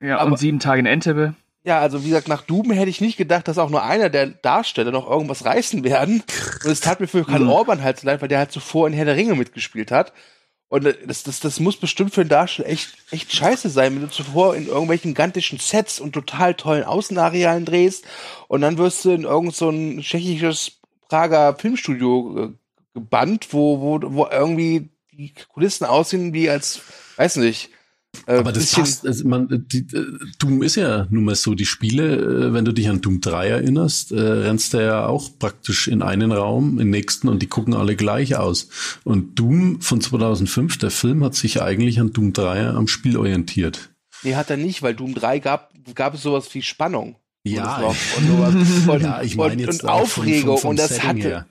Ja, aber, und sieben Tage in Entebbe. Ja, also wie gesagt, nach Doom hätte ich nicht gedacht, dass auch nur einer der Darsteller noch irgendwas reißen werden. Und es tat mir für Karl mhm. Orban halt so leid, weil der halt zuvor in Herr der Ringe mitgespielt hat. Und das, das, das muss bestimmt für einen Darsteller echt, echt scheiße sein, wenn du zuvor in irgendwelchen gigantischen Sets und total tollen Außenarealen drehst und dann wirst du in irgend so ein tschechisches Prager Filmstudio äh, gebannt, wo, wo, wo irgendwie die Kulissen aussehen wie als, weiß nicht, äh, Aber das passt, also man, die, äh, Doom ist ja nun mal so, die Spiele, äh, wenn du dich an Doom 3 erinnerst, äh, rennst du ja auch praktisch in einen Raum, in den nächsten und die gucken alle gleich aus. Und Doom von 2005, der Film, hat sich eigentlich an Doom 3 am Spiel orientiert. Nee, hat er nicht, weil Doom 3 gab, gab es sowas wie Spannung. Ja, und, und, ja, ich meine jetzt und Aufregung vom, vom und das Setting hatte, her.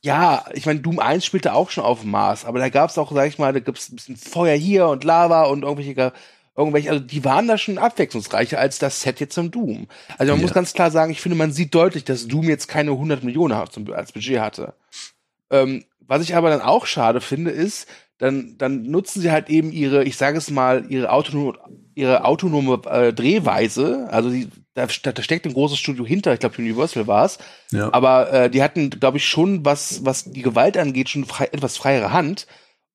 Ja, ich meine, Doom 1 spielte auch schon auf dem Mars, aber da gab es auch, sag ich mal, da gibt es ein bisschen Feuer hier und Lava und irgendwelche, irgendwelche, also die waren da schon abwechslungsreicher als das Set jetzt im Doom. Also man ja. muss ganz klar sagen, ich finde, man sieht deutlich, dass Doom jetzt keine 100 Millionen als Budget hatte. Ähm, was ich aber dann auch schade finde, ist, dann, dann nutzen sie halt eben ihre, ich sage es mal, ihre autonome, ihre autonome äh, Drehweise. Also die, da, da steckt ein großes Studio hinter, ich glaube Universal war es. Ja. Aber äh, die hatten, glaube ich, schon, was, was die Gewalt angeht, schon frei, etwas freiere Hand.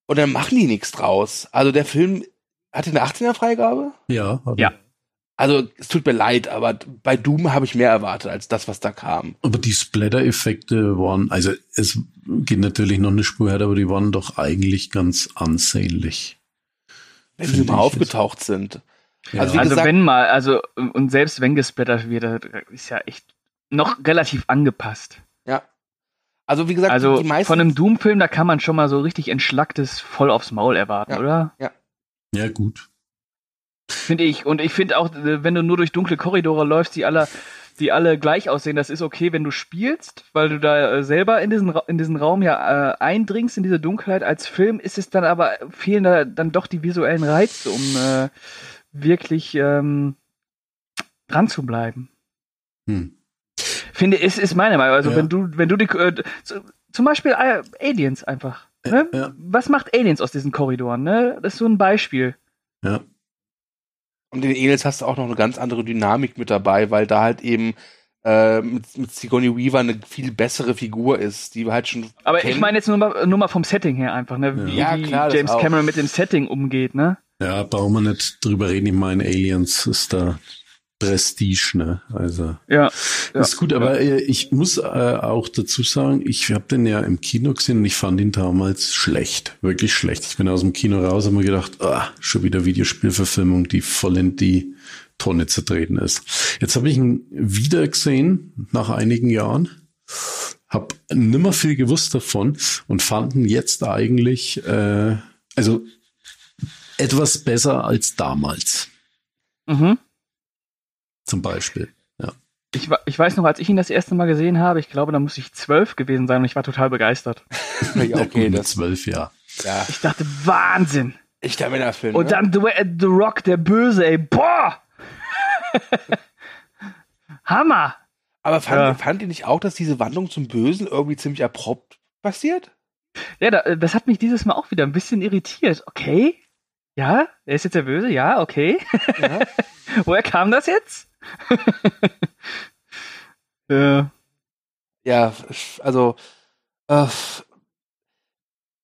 Und dann machen die nichts draus. Also der Film hatte eine 18er Freigabe? Ja. Ja. Also es tut mir leid, aber bei Doom habe ich mehr erwartet als das, was da kam. Aber die Splatter-Effekte waren, also es geht natürlich noch eine Spur her, aber die waren doch eigentlich ganz ansehnlich. Wenn sie mal aufgetaucht jetzt. sind. Ja. Also, also gesagt, wenn mal, also und selbst wenn gesplattert wird, ist ja echt noch relativ angepasst. Ja. Also wie gesagt, also die meisten von einem Doom-Film, da kann man schon mal so richtig entschlacktes voll aufs Maul erwarten, ja. oder? Ja. Ja, gut. Finde ich. Und ich finde auch, wenn du nur durch dunkle Korridore läufst, die alle, die alle gleich aussehen, das ist okay, wenn du spielst, weil du da äh, selber in diesen, in diesen Raum ja äh, eindringst, in diese Dunkelheit. Als Film ist es dann aber, fehlen da dann doch die visuellen Reize, um äh, wirklich ähm, dran zu bleiben. Hm. Finde, ist, ist meine Meinung. Also Ja. wenn du, wenn du die, äh, zu- zum Beispiel äh, Aliens einfach. Ne? Ja. Was macht Aliens aus diesen Korridoren? Ne? Das ist so ein Beispiel. Ja. Und in den Aliens hast du auch noch eine ganz andere Dynamik mit dabei, weil da halt eben äh, mit, mit Sigourney Weaver eine viel bessere Figur ist, die wir halt schon Aber kennen. ich meine jetzt nur mal, nur mal vom Setting her einfach, ne? Wie, Ja, wie klar, das James. Cameron mit dem Setting umgeht, ne? Ja, brauchen wir nicht drüber reden. Ich meine, Aliens ist da Prestige, ne? Also Ja. Ja. ist gut, aber äh, ich muss äh, auch dazu sagen, ich habe den ja im Kino gesehen und ich fand ihn damals schlecht, wirklich schlecht. Ich bin aus dem Kino raus und mir gedacht, ah, schon wieder Videospielverfilmung, die voll in die Tonne zu treten ist. Jetzt habe ich ihn wieder gesehen nach einigen Jahren, habe nimmer viel gewusst davon und fand ihn jetzt eigentlich, äh, also etwas besser als damals, Mhm. zum Beispiel. Ja. Ich, ich weiß noch, als ich ihn das erste Mal gesehen habe, ich glaube, da muss ich zwölf gewesen sein und ich war total begeistert. ja, okay, das, zwölf Jahren. ja, Ich dachte, Wahnsinn! echter Männerfilm. Und ne? dann The, The Rock, der Böse, ey, boah! Hammer! Aber fand, Ja. fand ihr nicht auch, dass diese Wandlung zum Bösen irgendwie ziemlich abrupt passiert? Ja, da, das hat mich dieses Mal auch wieder ein bisschen irritiert. Okay, ja, er ist jetzt der Böse, ja, okay. Ja. Woher kam das jetzt? ja. Ja, also äh,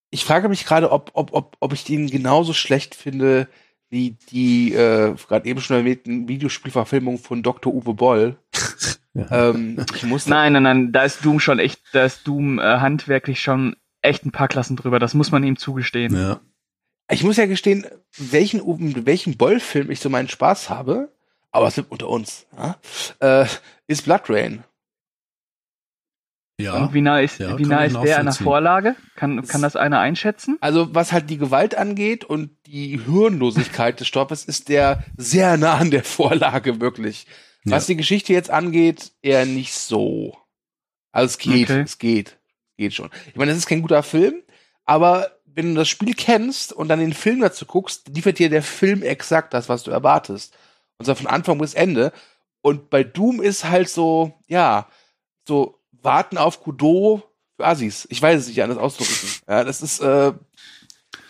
ich frage mich gerade, ob, ob, ob, ob ich den genauso schlecht finde wie die äh, gerade eben schon erwähnten Videospielverfilmung von Dr. Uwe Boll. Ja. ähm, ich muss Nein, nein, nein, da ist Doom schon echt, da ist Doom äh, handwerklich schon echt ein paar Klassen drüber. Das muss man ihm zugestehen. Ja. Ich muss ja gestehen, welchen mit welchem Boll-Film ich so meinen Spaß habe, aber es sind unter uns, ja, äh, ist Blood Rain. Ja. Und wie nah ist, Ja, wie nah ist der an der. Vorlage? Kann, kann das einer einschätzen? Also was halt die Gewalt angeht und die Hirnlosigkeit des Stoffes, ist der sehr nah an der Vorlage wirklich. Was die Geschichte jetzt angeht, eher nicht so. Also es geht, Okay. es geht, geht schon. Ich meine, das ist kein guter Film, aber wenn du das Spiel kennst und dann den Film dazu guckst, liefert dir der Film exakt das, was du erwartest. Und zwar von Anfang bis Ende. Und bei Doom ist halt so, ja, so warten auf Godot für Assis. Ich weiß es nicht anders auszudrücken. Ja, das ist, äh,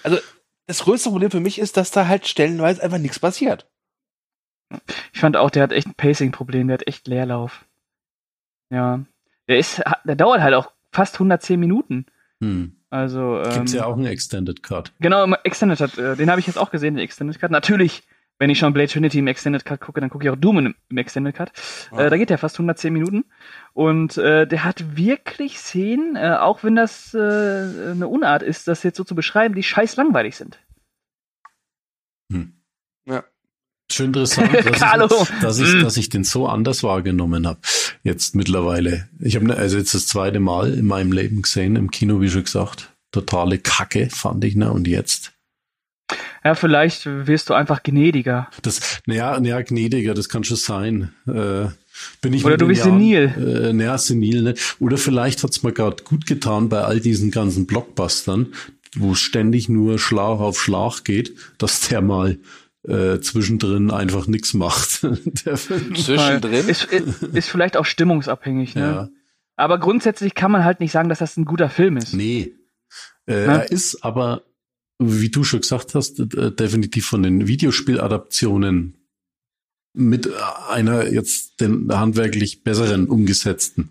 also das größte Problem für mich ist, dass da halt stellenweise einfach nichts passiert. Ich fand auch, der hat echt ein Pacing-Problem, der hat echt Leerlauf. Ja. Der ist, der dauert halt auch fast 110 Minuten. Hm. Also, ähm, Gibt's ja auch einen Extended Cut. Genau, Extended Cut, äh, den habe ich jetzt auch gesehen, den Extended Cut. Natürlich, wenn ich schon Blade Trinity im Extended Cut gucke, dann gucke ich auch Doom im, im Extended Cut. Äh, da geht der fast 110 Minuten. Und äh, der hat wirklich Szenen, äh, auch wenn das äh, eine Unart ist, das jetzt so zu beschreiben, die scheiß langweilig sind. Schön interessant, dass, Carlo. ich, dass, ich, Mm. dass ich den so anders wahrgenommen habe. Jetzt mittlerweile. Ich habe also jetzt das zweite Mal in meinem Leben gesehen, im Kino, wie schon gesagt. Totale Kacke, fand ich, ne? Und jetzt? Ja, vielleicht wirst du einfach gnädiger. Das, naja, naja, gnädiger, das kann schon sein. Äh, bin ich Oder du bist Jahren- senil. Äh, naja, senil, ne? Oder vielleicht hat's mir gerade gut getan bei all diesen ganzen Blockbustern, wo ständig nur Schlag auf Schlag geht, dass der mal äh, zwischendrin einfach nichts macht. der Film. Zwischendrin. Ist, ist, ist vielleicht auch stimmungsabhängig, ne? Ja. Aber grundsätzlich kann man halt nicht sagen, dass das ein guter Film ist. Nee. Äh, Ne? Er ist aber, wie du schon gesagt hast, äh, definitiv von den Videospieladaptionen mit einer jetzt den handwerklich besseren umgesetzten.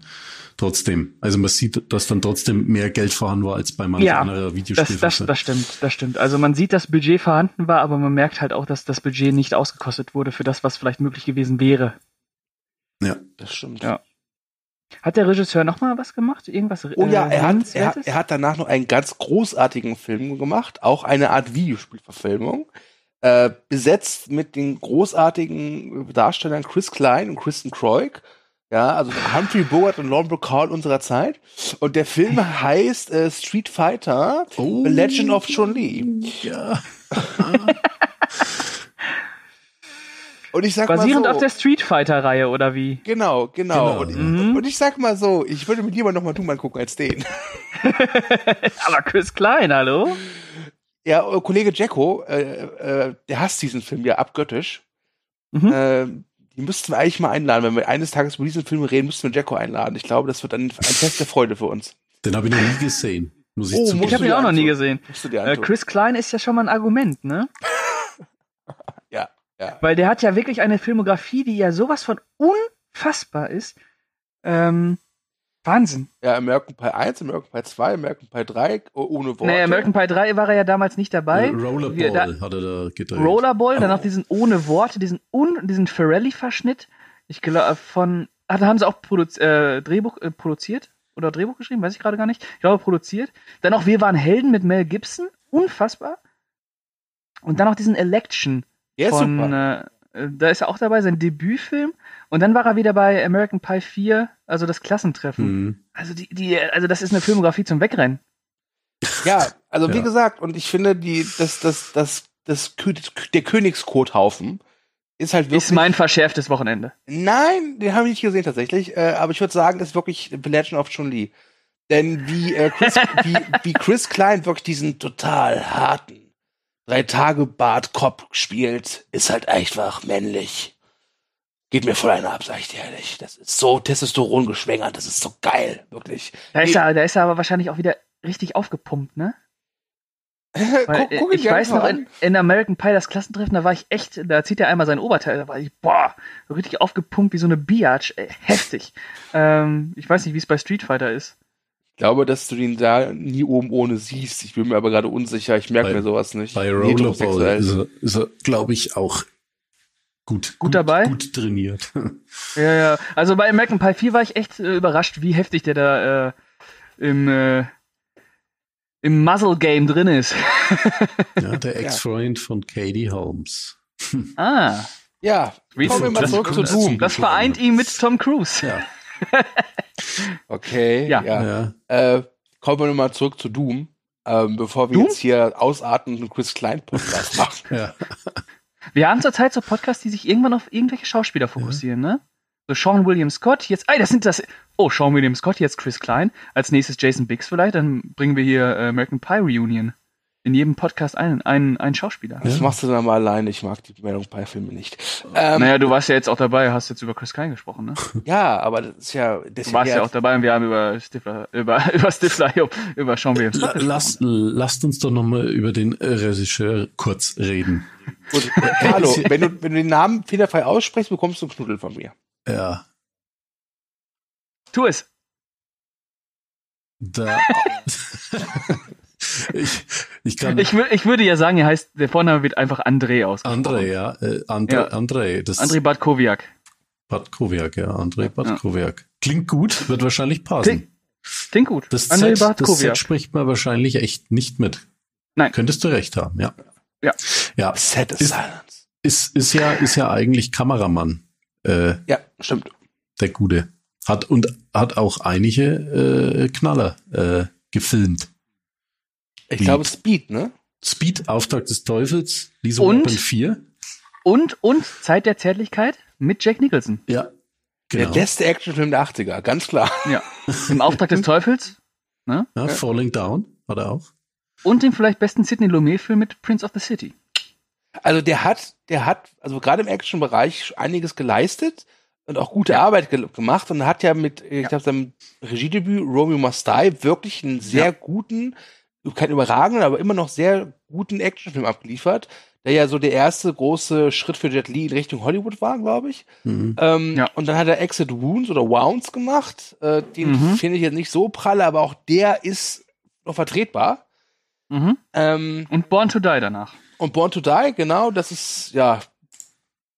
Trotzdem. Also man sieht, dass dann trotzdem mehr Geld vorhanden war als bei manchen Ja, anderen Das, das, Videospielfilmen. das stimmt, das stimmt. Also man sieht, dass Budget vorhanden war, aber man merkt halt auch, dass das Budget nicht ausgekostet wurde für das, was vielleicht möglich gewesen wäre. Das stimmt. Ja. Hat der Regisseur noch mal was gemacht? Irgendwas? Oh ja, äh, er hat, er, hat, er hat danach noch einen ganz großartigen Film gemacht, auch eine Art Videospielverfilmung, äh, besetzt mit den großartigen Darstellern Chris Klein und Kristen Kroik. Ja, also Humphrey Bogart und Lauren Bacall unserer Zeit. Und der Film heißt äh, Street Fighter, Oh. The Legend of Chun-Li. Ja. Und ich sag Basierend mal so, auf der Street Fighter-Reihe, oder wie? Genau, genau. Genau, und. Mhm. und ich sag mal so, ich würde mir lieber noch mal Doom angucken als den. Aber Chris Klein, hallo? Ja, äh, Kollege Jacko, äh, äh, der hasst diesen Film ja abgöttisch. Mhm. Die müssten wir eigentlich mal einladen. Wenn wir eines Tages über diesen Film reden, müssten wir Jacko einladen. Ich glaube, das wird ein, ein Fest der Freude für uns. Den habe ich noch nie gesehen. Muss ich Oh, zugeben. Ich habe ihn auch noch nie gesehen. Äh. Chris Klein ist ja schon mal ein Argument, ne? Ja, ja. Weil der hat ja wirklich eine Filmografie, die ja sowas von unfassbar ist. Ähm, Wahnsinn. Ja, American Pie 1, American Pie 2, American Pie 3, oh, ohne Worte. Nee, American Pie 3 war er ja damals nicht dabei. Äh, Rollerball Wir- da- hat er da gedreht. Rollerball, dann noch diesen ohne Worte, diesen un, diesen Ferrelli-Verschnitt. Ich glaube von, ah, da haben sie auch produz äh, Drehbuch äh, produziert oder Drehbuch geschrieben, weiß ich gerade gar nicht. Ich glaube produziert. Dann auch Wir waren Helden mit Mel Gibson, unfassbar. Und dann noch diesen Election ist von, super. äh, äh, da ist er auch dabei, sein Debütfilm. Und dann war er wieder bei American Pie 4, also das Klassentreffen. Hm. Also die, die, also das ist eine Filmografie zum Wegrennen. Ja, also wie Ja. gesagt, und ich finde, die, das, das, das, das, der Königskothaufen ist halt wirklich. Ist mein verschärftes Wochenende. Nein, den habe ich nicht gesehen tatsächlich, äh, aber ich würde sagen, das ist wirklich The Legend of Chun-Li. Denn wie, äh, Chris, wie, wie Chris Klein wirklich diesen total harten Drei-Tage-Bart-Cop spielt, ist halt einfach männlich. Geht mir voll einer ab, sag ich dir ehrlich. Das ist so Testosteron geschwängert, das ist so geil, wirklich. Da ist, Nee. er, da ist er aber wahrscheinlich auch wieder richtig aufgepumpt, ne? Weil, guck, guck ich weiß noch, an. in, in American Pie, das Klassentreffen, da war ich echt, da zieht er einmal sein Oberteil, da war ich, boah, so richtig aufgepumpt wie so eine Biatch, ey, heftig. Ähm, ich weiß nicht, wie es bei Street Fighter ist. Ich glaube, dass du ihn da nie oben ohne siehst. Ich bin mir aber gerade unsicher. Ich merke mir sowas nicht. Bei Nee, Rollerball heterosexuell. ist er, ist er glaube ich, auch gut, Gut dabei? Gut trainiert. Ja, ja. Also bei American Pie 4 war ich echt äh, überrascht, wie heftig der da äh, im, äh, im Muzzle Game drin ist. ja, der Ex-Freund von Katie Holmes. ah, Ja, Wie kommen wir mal das- zurück zu Doom. das vereint ihn mit Tom Cruise. Ja, Okay, Ja. ja. ja. Äh, kommen wir mal zurück zu Doom, ähm, bevor wir Doom? jetzt hier ausarten und einen Chris Klein Podcast machen. ja. Wir haben zurzeit so Podcasts, die sich irgendwann auf irgendwelche Schauspieler fokussieren, ne? So Sean William Scott, jetzt, ey, das sind das, oh, Sean William Scott, jetzt Chris Klein, als nächstes Jason Biggs vielleicht, dann bringen wir hier äh, American Pie Reunion. In jedem Podcast einen, einen, einen Schauspieler. Das Ja. machst du dann mal alleine. Ich mag die Meldung bei Filme nicht. Ähm, Naja, du warst ja jetzt auch dabei, hast jetzt über Chris Klein gesprochen, ne? Ja, aber das ist ja. Das Du warst ja auch dabei und wir haben über Stifler, über, über Stifler, über Sean William La- Lass, lasst uns doch noch mal über den äh, Regisseur kurz reden. Gut, Carlo, wenn du, wenn du den Namen fehlerfrei aussprichst, bekommst du einen Knuddel von mir. Ja, Tu es. da. ich, ich kann. Ich, ich würde ja sagen, er heißt, der Vorname wird einfach André ausgesprochen. André, ja. Äh, André, Ja. André, das André Badkowiak. Badkowiak, ja. André Badkowiak. Klingt gut, wird wahrscheinlich passen. Klingt, klingt gut. Das André Z, das Z spricht man wahrscheinlich echt nicht mit. Nein. Könntest du recht haben, ja. Ja. Ja, Sad as Ist- Silence. ist, ist ja, ist ja eigentlich Kameramann, äh, Ja, stimmt. der Gute. Hat und hat auch einige äh, Knaller äh, gefilmt. Ich glaube Speed, ne? Speed, Auftrag des Teufels, Lisa Und? Weapon 4. Und, und Zeit der Zärtlichkeit mit Jack Nicholson. Ja, Der genau. beste Actionfilm der 80er, ganz klar. Ja. Im Auftrag des Teufels. ja, Falling Down hat er auch. Und den vielleicht besten Sidney Lumet-Film mit Prince of the City. Also der hat, der hat, also gerade im Action-Bereich einiges geleistet und auch gute Arbeit ge gemacht und hat ja mit, ich Ja. glaube, seinem Regiedebüt Romeo Must Die wirklich einen sehr Ja. guten, kein überragenden, aber immer noch sehr guten Actionfilm abgeliefert, der ja so der erste große Schritt für Jet Li in Richtung Hollywood war, glaube ich. Mhm. Ähm, Ja. Und dann hat er Exit Wounds oder Wounds gemacht. Äh, den Mhm. finde ich jetzt nicht so pralle, aber auch der ist noch vertretbar. Mhm. Ähm, Und Born to Die danach. und Born to Die, genau, das ist ja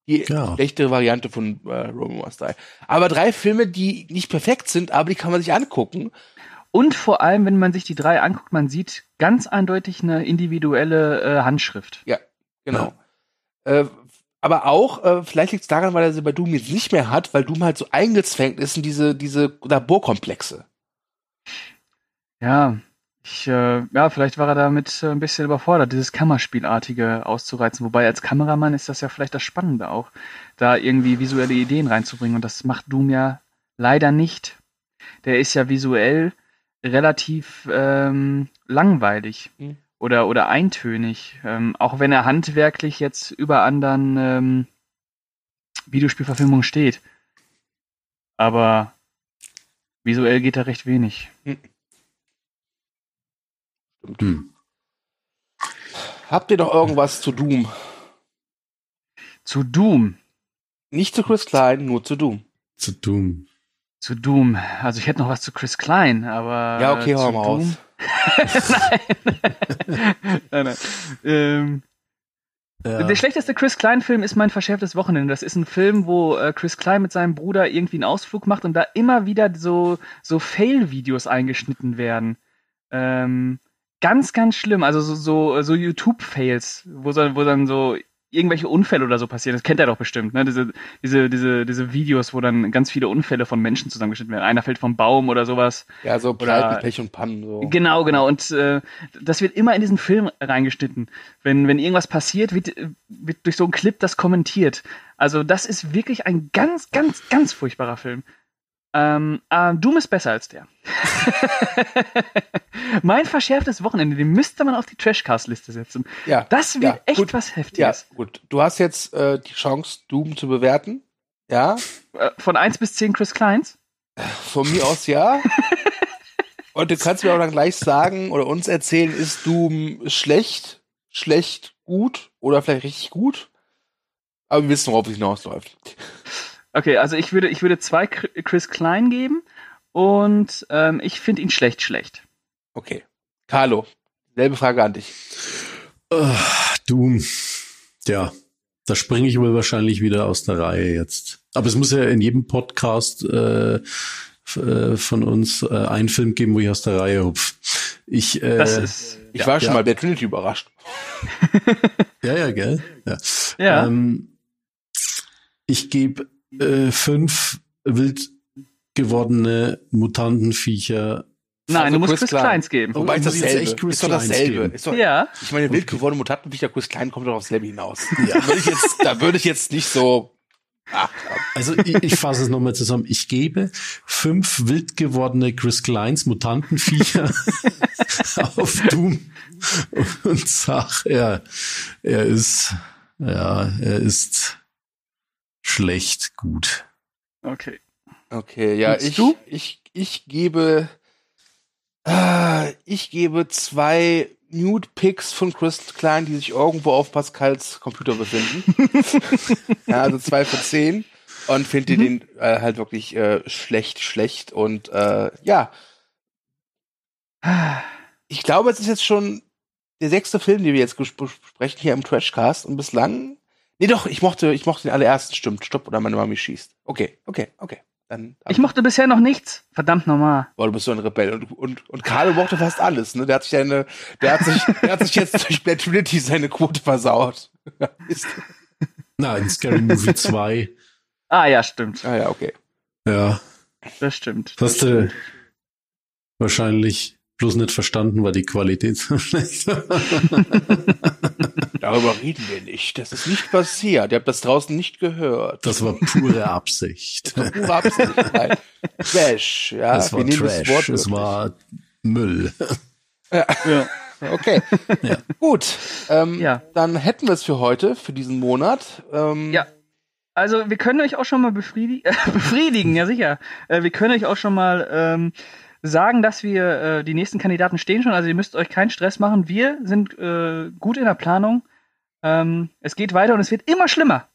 die Ja. schlechtere Variante von äh, Romeo Must Die. Aber drei Filme, die nicht perfekt sind, aber die kann man sich angucken. Und vor allem, wenn man sich die drei anguckt, man sieht ganz eindeutig eine individuelle äh, Handschrift. Genau. Äh, aber auch, äh, vielleicht liegt es daran, weil er sie bei Doom jetzt nicht mehr hat, weil Doom halt so eingezwängt ist in diese, diese Laborkomplexe. Ja, ich, äh, ja, vielleicht war er damit äh, ein bisschen überfordert, dieses Kammerspielartige auszureizen. Wobei als Kameramann ist das ja vielleicht das Spannende auch, da irgendwie visuelle Ideen reinzubringen. Und das macht Doom ja leider nicht. Der ist ja visuell relativ ähm, langweilig Mhm. oder, oder eintönig. Ähm, auch wenn er handwerklich jetzt über anderen ähm, Videospielverfilmung steht. Aber visuell geht da recht wenig. Hm. Habt ihr noch irgendwas zu Doom? Zu Doom. Nicht zu Chris Klein, nur zu Doom. Zu Doom. Zu Doom. Also ich hätte noch was zu Chris Klein, aber. Ja, okay, hau mal Doom- raus. nein. nein, nein. Ähm, Ja. Der schlechteste Chris Klein-Film ist mein verschärftes Wochenende. Das ist ein Film, wo äh, Chris Klein mit seinem Bruder irgendwie einen Ausflug macht und da immer wieder so, so Fail-Videos eingeschnitten werden. Ähm, ganz, ganz schlimm. Also so, so, so YouTube-Fails, wo, so, wo dann so irgendwelche Unfälle oder so passieren. Das kennt er doch bestimmt, ne? Diese, diese, diese, diese Videos, wo dann ganz viele Unfälle von Menschen zusammengeschnitten werden. Einer fällt vom Baum oder sowas. Ja, so Oder- Pleiten, Pech und Pannen. So. Genau, genau. Und äh, das wird immer in diesen Film reingeschnitten. Wenn, wenn irgendwas passiert, wird, wird durch so einen Clip das kommentiert. Also das ist wirklich ein ganz, ganz, ganz furchtbarer Film. Ähm, äh, Doom ist besser als der. mein verschärftes Wochenende, den müsste man auf die Trashcast-Liste setzen. Ja, Das wird ja, echt gut. was ja, Heftiges. gut. Du hast jetzt äh, die Chance, Doom zu bewerten. Ja, Äh, von 1 bis 10 Chris Kleins. von mir aus ja. Und du kannst mir auch dann gleich sagen oder uns erzählen, ist Doom schlecht, schlecht, gut oder vielleicht richtig gut? Aber wir wissen, worauf es hinausläuft. Okay, also ich würde, ich würde zwei Chri- Chris Klein geben und ähm, ich finde ihn schlecht, schlecht. Okay. Carlo, selbe Frage an dich. Ah, Doom. Ja, da springe ich wohl wahrscheinlich wieder aus der Reihe jetzt. Aber es muss ja in jedem Podcast äh, äh, von uns äh, einen Film geben, wo ich aus der Reihe hupf. Ich, äh, ist. Ich war schon ja. mal bei Trinity überrascht. ja, ja, gell? Ja. Ja. Ähm, ich gebe äh, fünf wild gewordene Mutantenviecher. Nein, Also du musst Chris Chris Klein. Kleins geben. Oh, Wobei ist dasselbe. echt Chris ist doch Kleins dasselbe. Ist doch, Ja. Ich meine, wild gewordene Mutantenviecher, Chris Klein kommt doch aufs selbe hinaus. Da würde ich jetzt, da würde ich jetzt nicht so. Ach, Also ich, ich fasse es nochmal zusammen. Ich gebe fünf wild gewordene Chris Kleins Mutantenviecher auf Doom und sag, er, er ist, ja, er ist schlecht gut. Okay. Okay, ja, Willst ich, du? ich, ich gebe, äh, ich gebe zwei Nude Pics von Chris Klein, die sich irgendwo auf Pascals Computer befinden. ja, also zwei von zehn. Und finde Mhm. den äh, halt wirklich äh, schlecht, schlecht. Und äh, ja, ich glaube, es ist jetzt schon der sechste Film, den wir jetzt besprechen hier im Trashcast. Und bislang. Nee, doch, ich mochte, ich mochte den allerersten, stimmt. Stopp, oder meine Mami schießt. Okay, okay, okay. Dann Ich mochte bisher noch nichts. Verdammt nochmal. Boah, du bist so ein Rebell. Und, und, und Carlo mochte fast alles, ne? Der hat sich eine, der hat sich, der hat sich jetzt durch Black Trinity seine Quote versaut. Nein, Scary Movie 2. Ah ja, stimmt. ah ja, okay. Ja, Das stimmt. hast du wahrscheinlich bloß nicht verstanden, war die Qualität so schlecht. Darüber reden wir nicht. Das ist nicht passiert. Ihr habt das draußen nicht gehört. Das war pure Absicht. Das war pure Absicht. Nein. Trash, ja. Das war wir nehmen Trash. das Wort Es war Müll. Ja. Okay. Ja. Gut. Ähm, Ja. Dann hätten wir es für heute, für diesen Monat. Ähm, Ja. Also wir können euch auch schon mal befriedigen, äh, befriedigen, ja sicher. Äh, wir können euch auch schon mal ähm, sagen, dass wir äh, die nächsten Kandidaten stehen schon. Also ihr müsst euch keinen Stress machen. Wir sind äh, gut in der Planung. Ähm, es geht weiter und es wird immer schlimmer.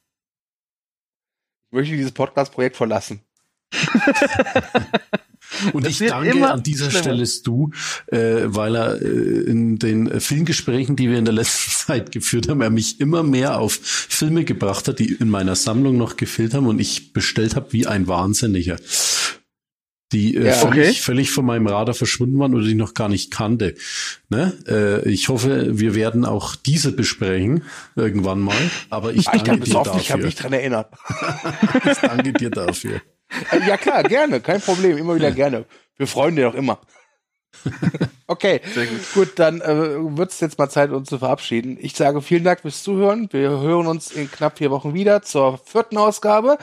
Ich möchte dieses Podcast-Projekt verlassen. Und Es ich danke immer an dieser schlimmer. Stelle Stu, äh, weil er äh, in den äh, Filmgesprächen, die wir in der letzten Zeit geführt haben, er mich immer mehr auf Filme gebracht hat, die in meiner Sammlung noch gefehlt haben und ich bestellt habe wie ein Wahnsinniger. Die äh, Ja. völlig, Okay. völlig von meinem Radar verschwunden waren oder die ich noch gar nicht kannte. Ne? Äh, ich hoffe, wir werden auch diese besprechen irgendwann mal. Aber ich Ah, ich danke bin dir besoffen, ich habe dafür. mich dran erinnert. Ich danke dir dafür. Äh, Ja klar, gerne, kein Problem, immer wieder gerne. Wir freuen dich auch immer. Okay, gut. dann äh, wird es jetzt mal Zeit, uns zu verabschieden. Ich sage vielen Dank fürs Zuhören. Wir hören uns in knapp vier Wochen wieder zur vierten Ausgabe.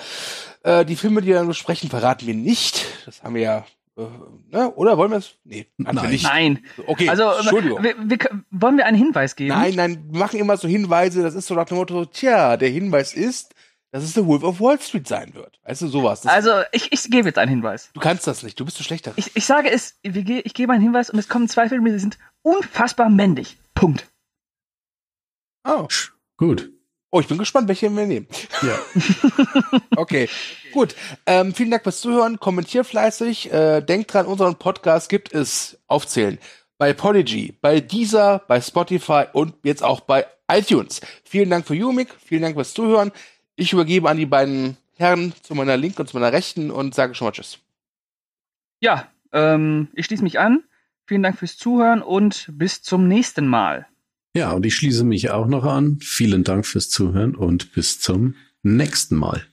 Äh, die Filme, die wir dann besprechen, verraten wir nicht. Das haben wir ja, äh, ne? oder wollen wir es? Nee, Nein. nicht. Nein. Okay, Also Entschuldigung. wir, wir, wollen wir einen Hinweis geben? Nein, nein, wir machen immer so Hinweise, das ist so nach dem Motto, tja, der Hinweis ist, dass es The Wolf of Wall Street sein wird. Weißt du, sowas. Das, Also, ich, ich gebe jetzt einen Hinweis. du kannst das nicht, du bist so schlechter. Ich, ich sage es, ich gebe einen Hinweis und es kommen zwei Filme, die sind unfassbar männlich. Punkt. Oh. Gut. Oh, ich bin gespannt, welche wir nehmen. Ja. Okay, gut. Ähm, vielen Dank fürs Zuhören. Kommentier fleißig. Äh, denkt dran, unseren Podcast gibt es aufzählen bei Podigy, bei Deezer, bei Spotify und jetzt auch bei iTunes. Vielen Dank für Jumik. Vielen Dank fürs Zuhören. Ich übergebe an die beiden Herren zu meiner Linken und zu meiner Rechten und sage schon mal Tschüss. Ja, ähm, ich schließe mich an. Vielen Dank fürs Zuhören und bis zum nächsten Mal. Ja, und ich schließe mich auch noch an. Vielen Dank fürs Zuhören und bis zum nächsten Mal.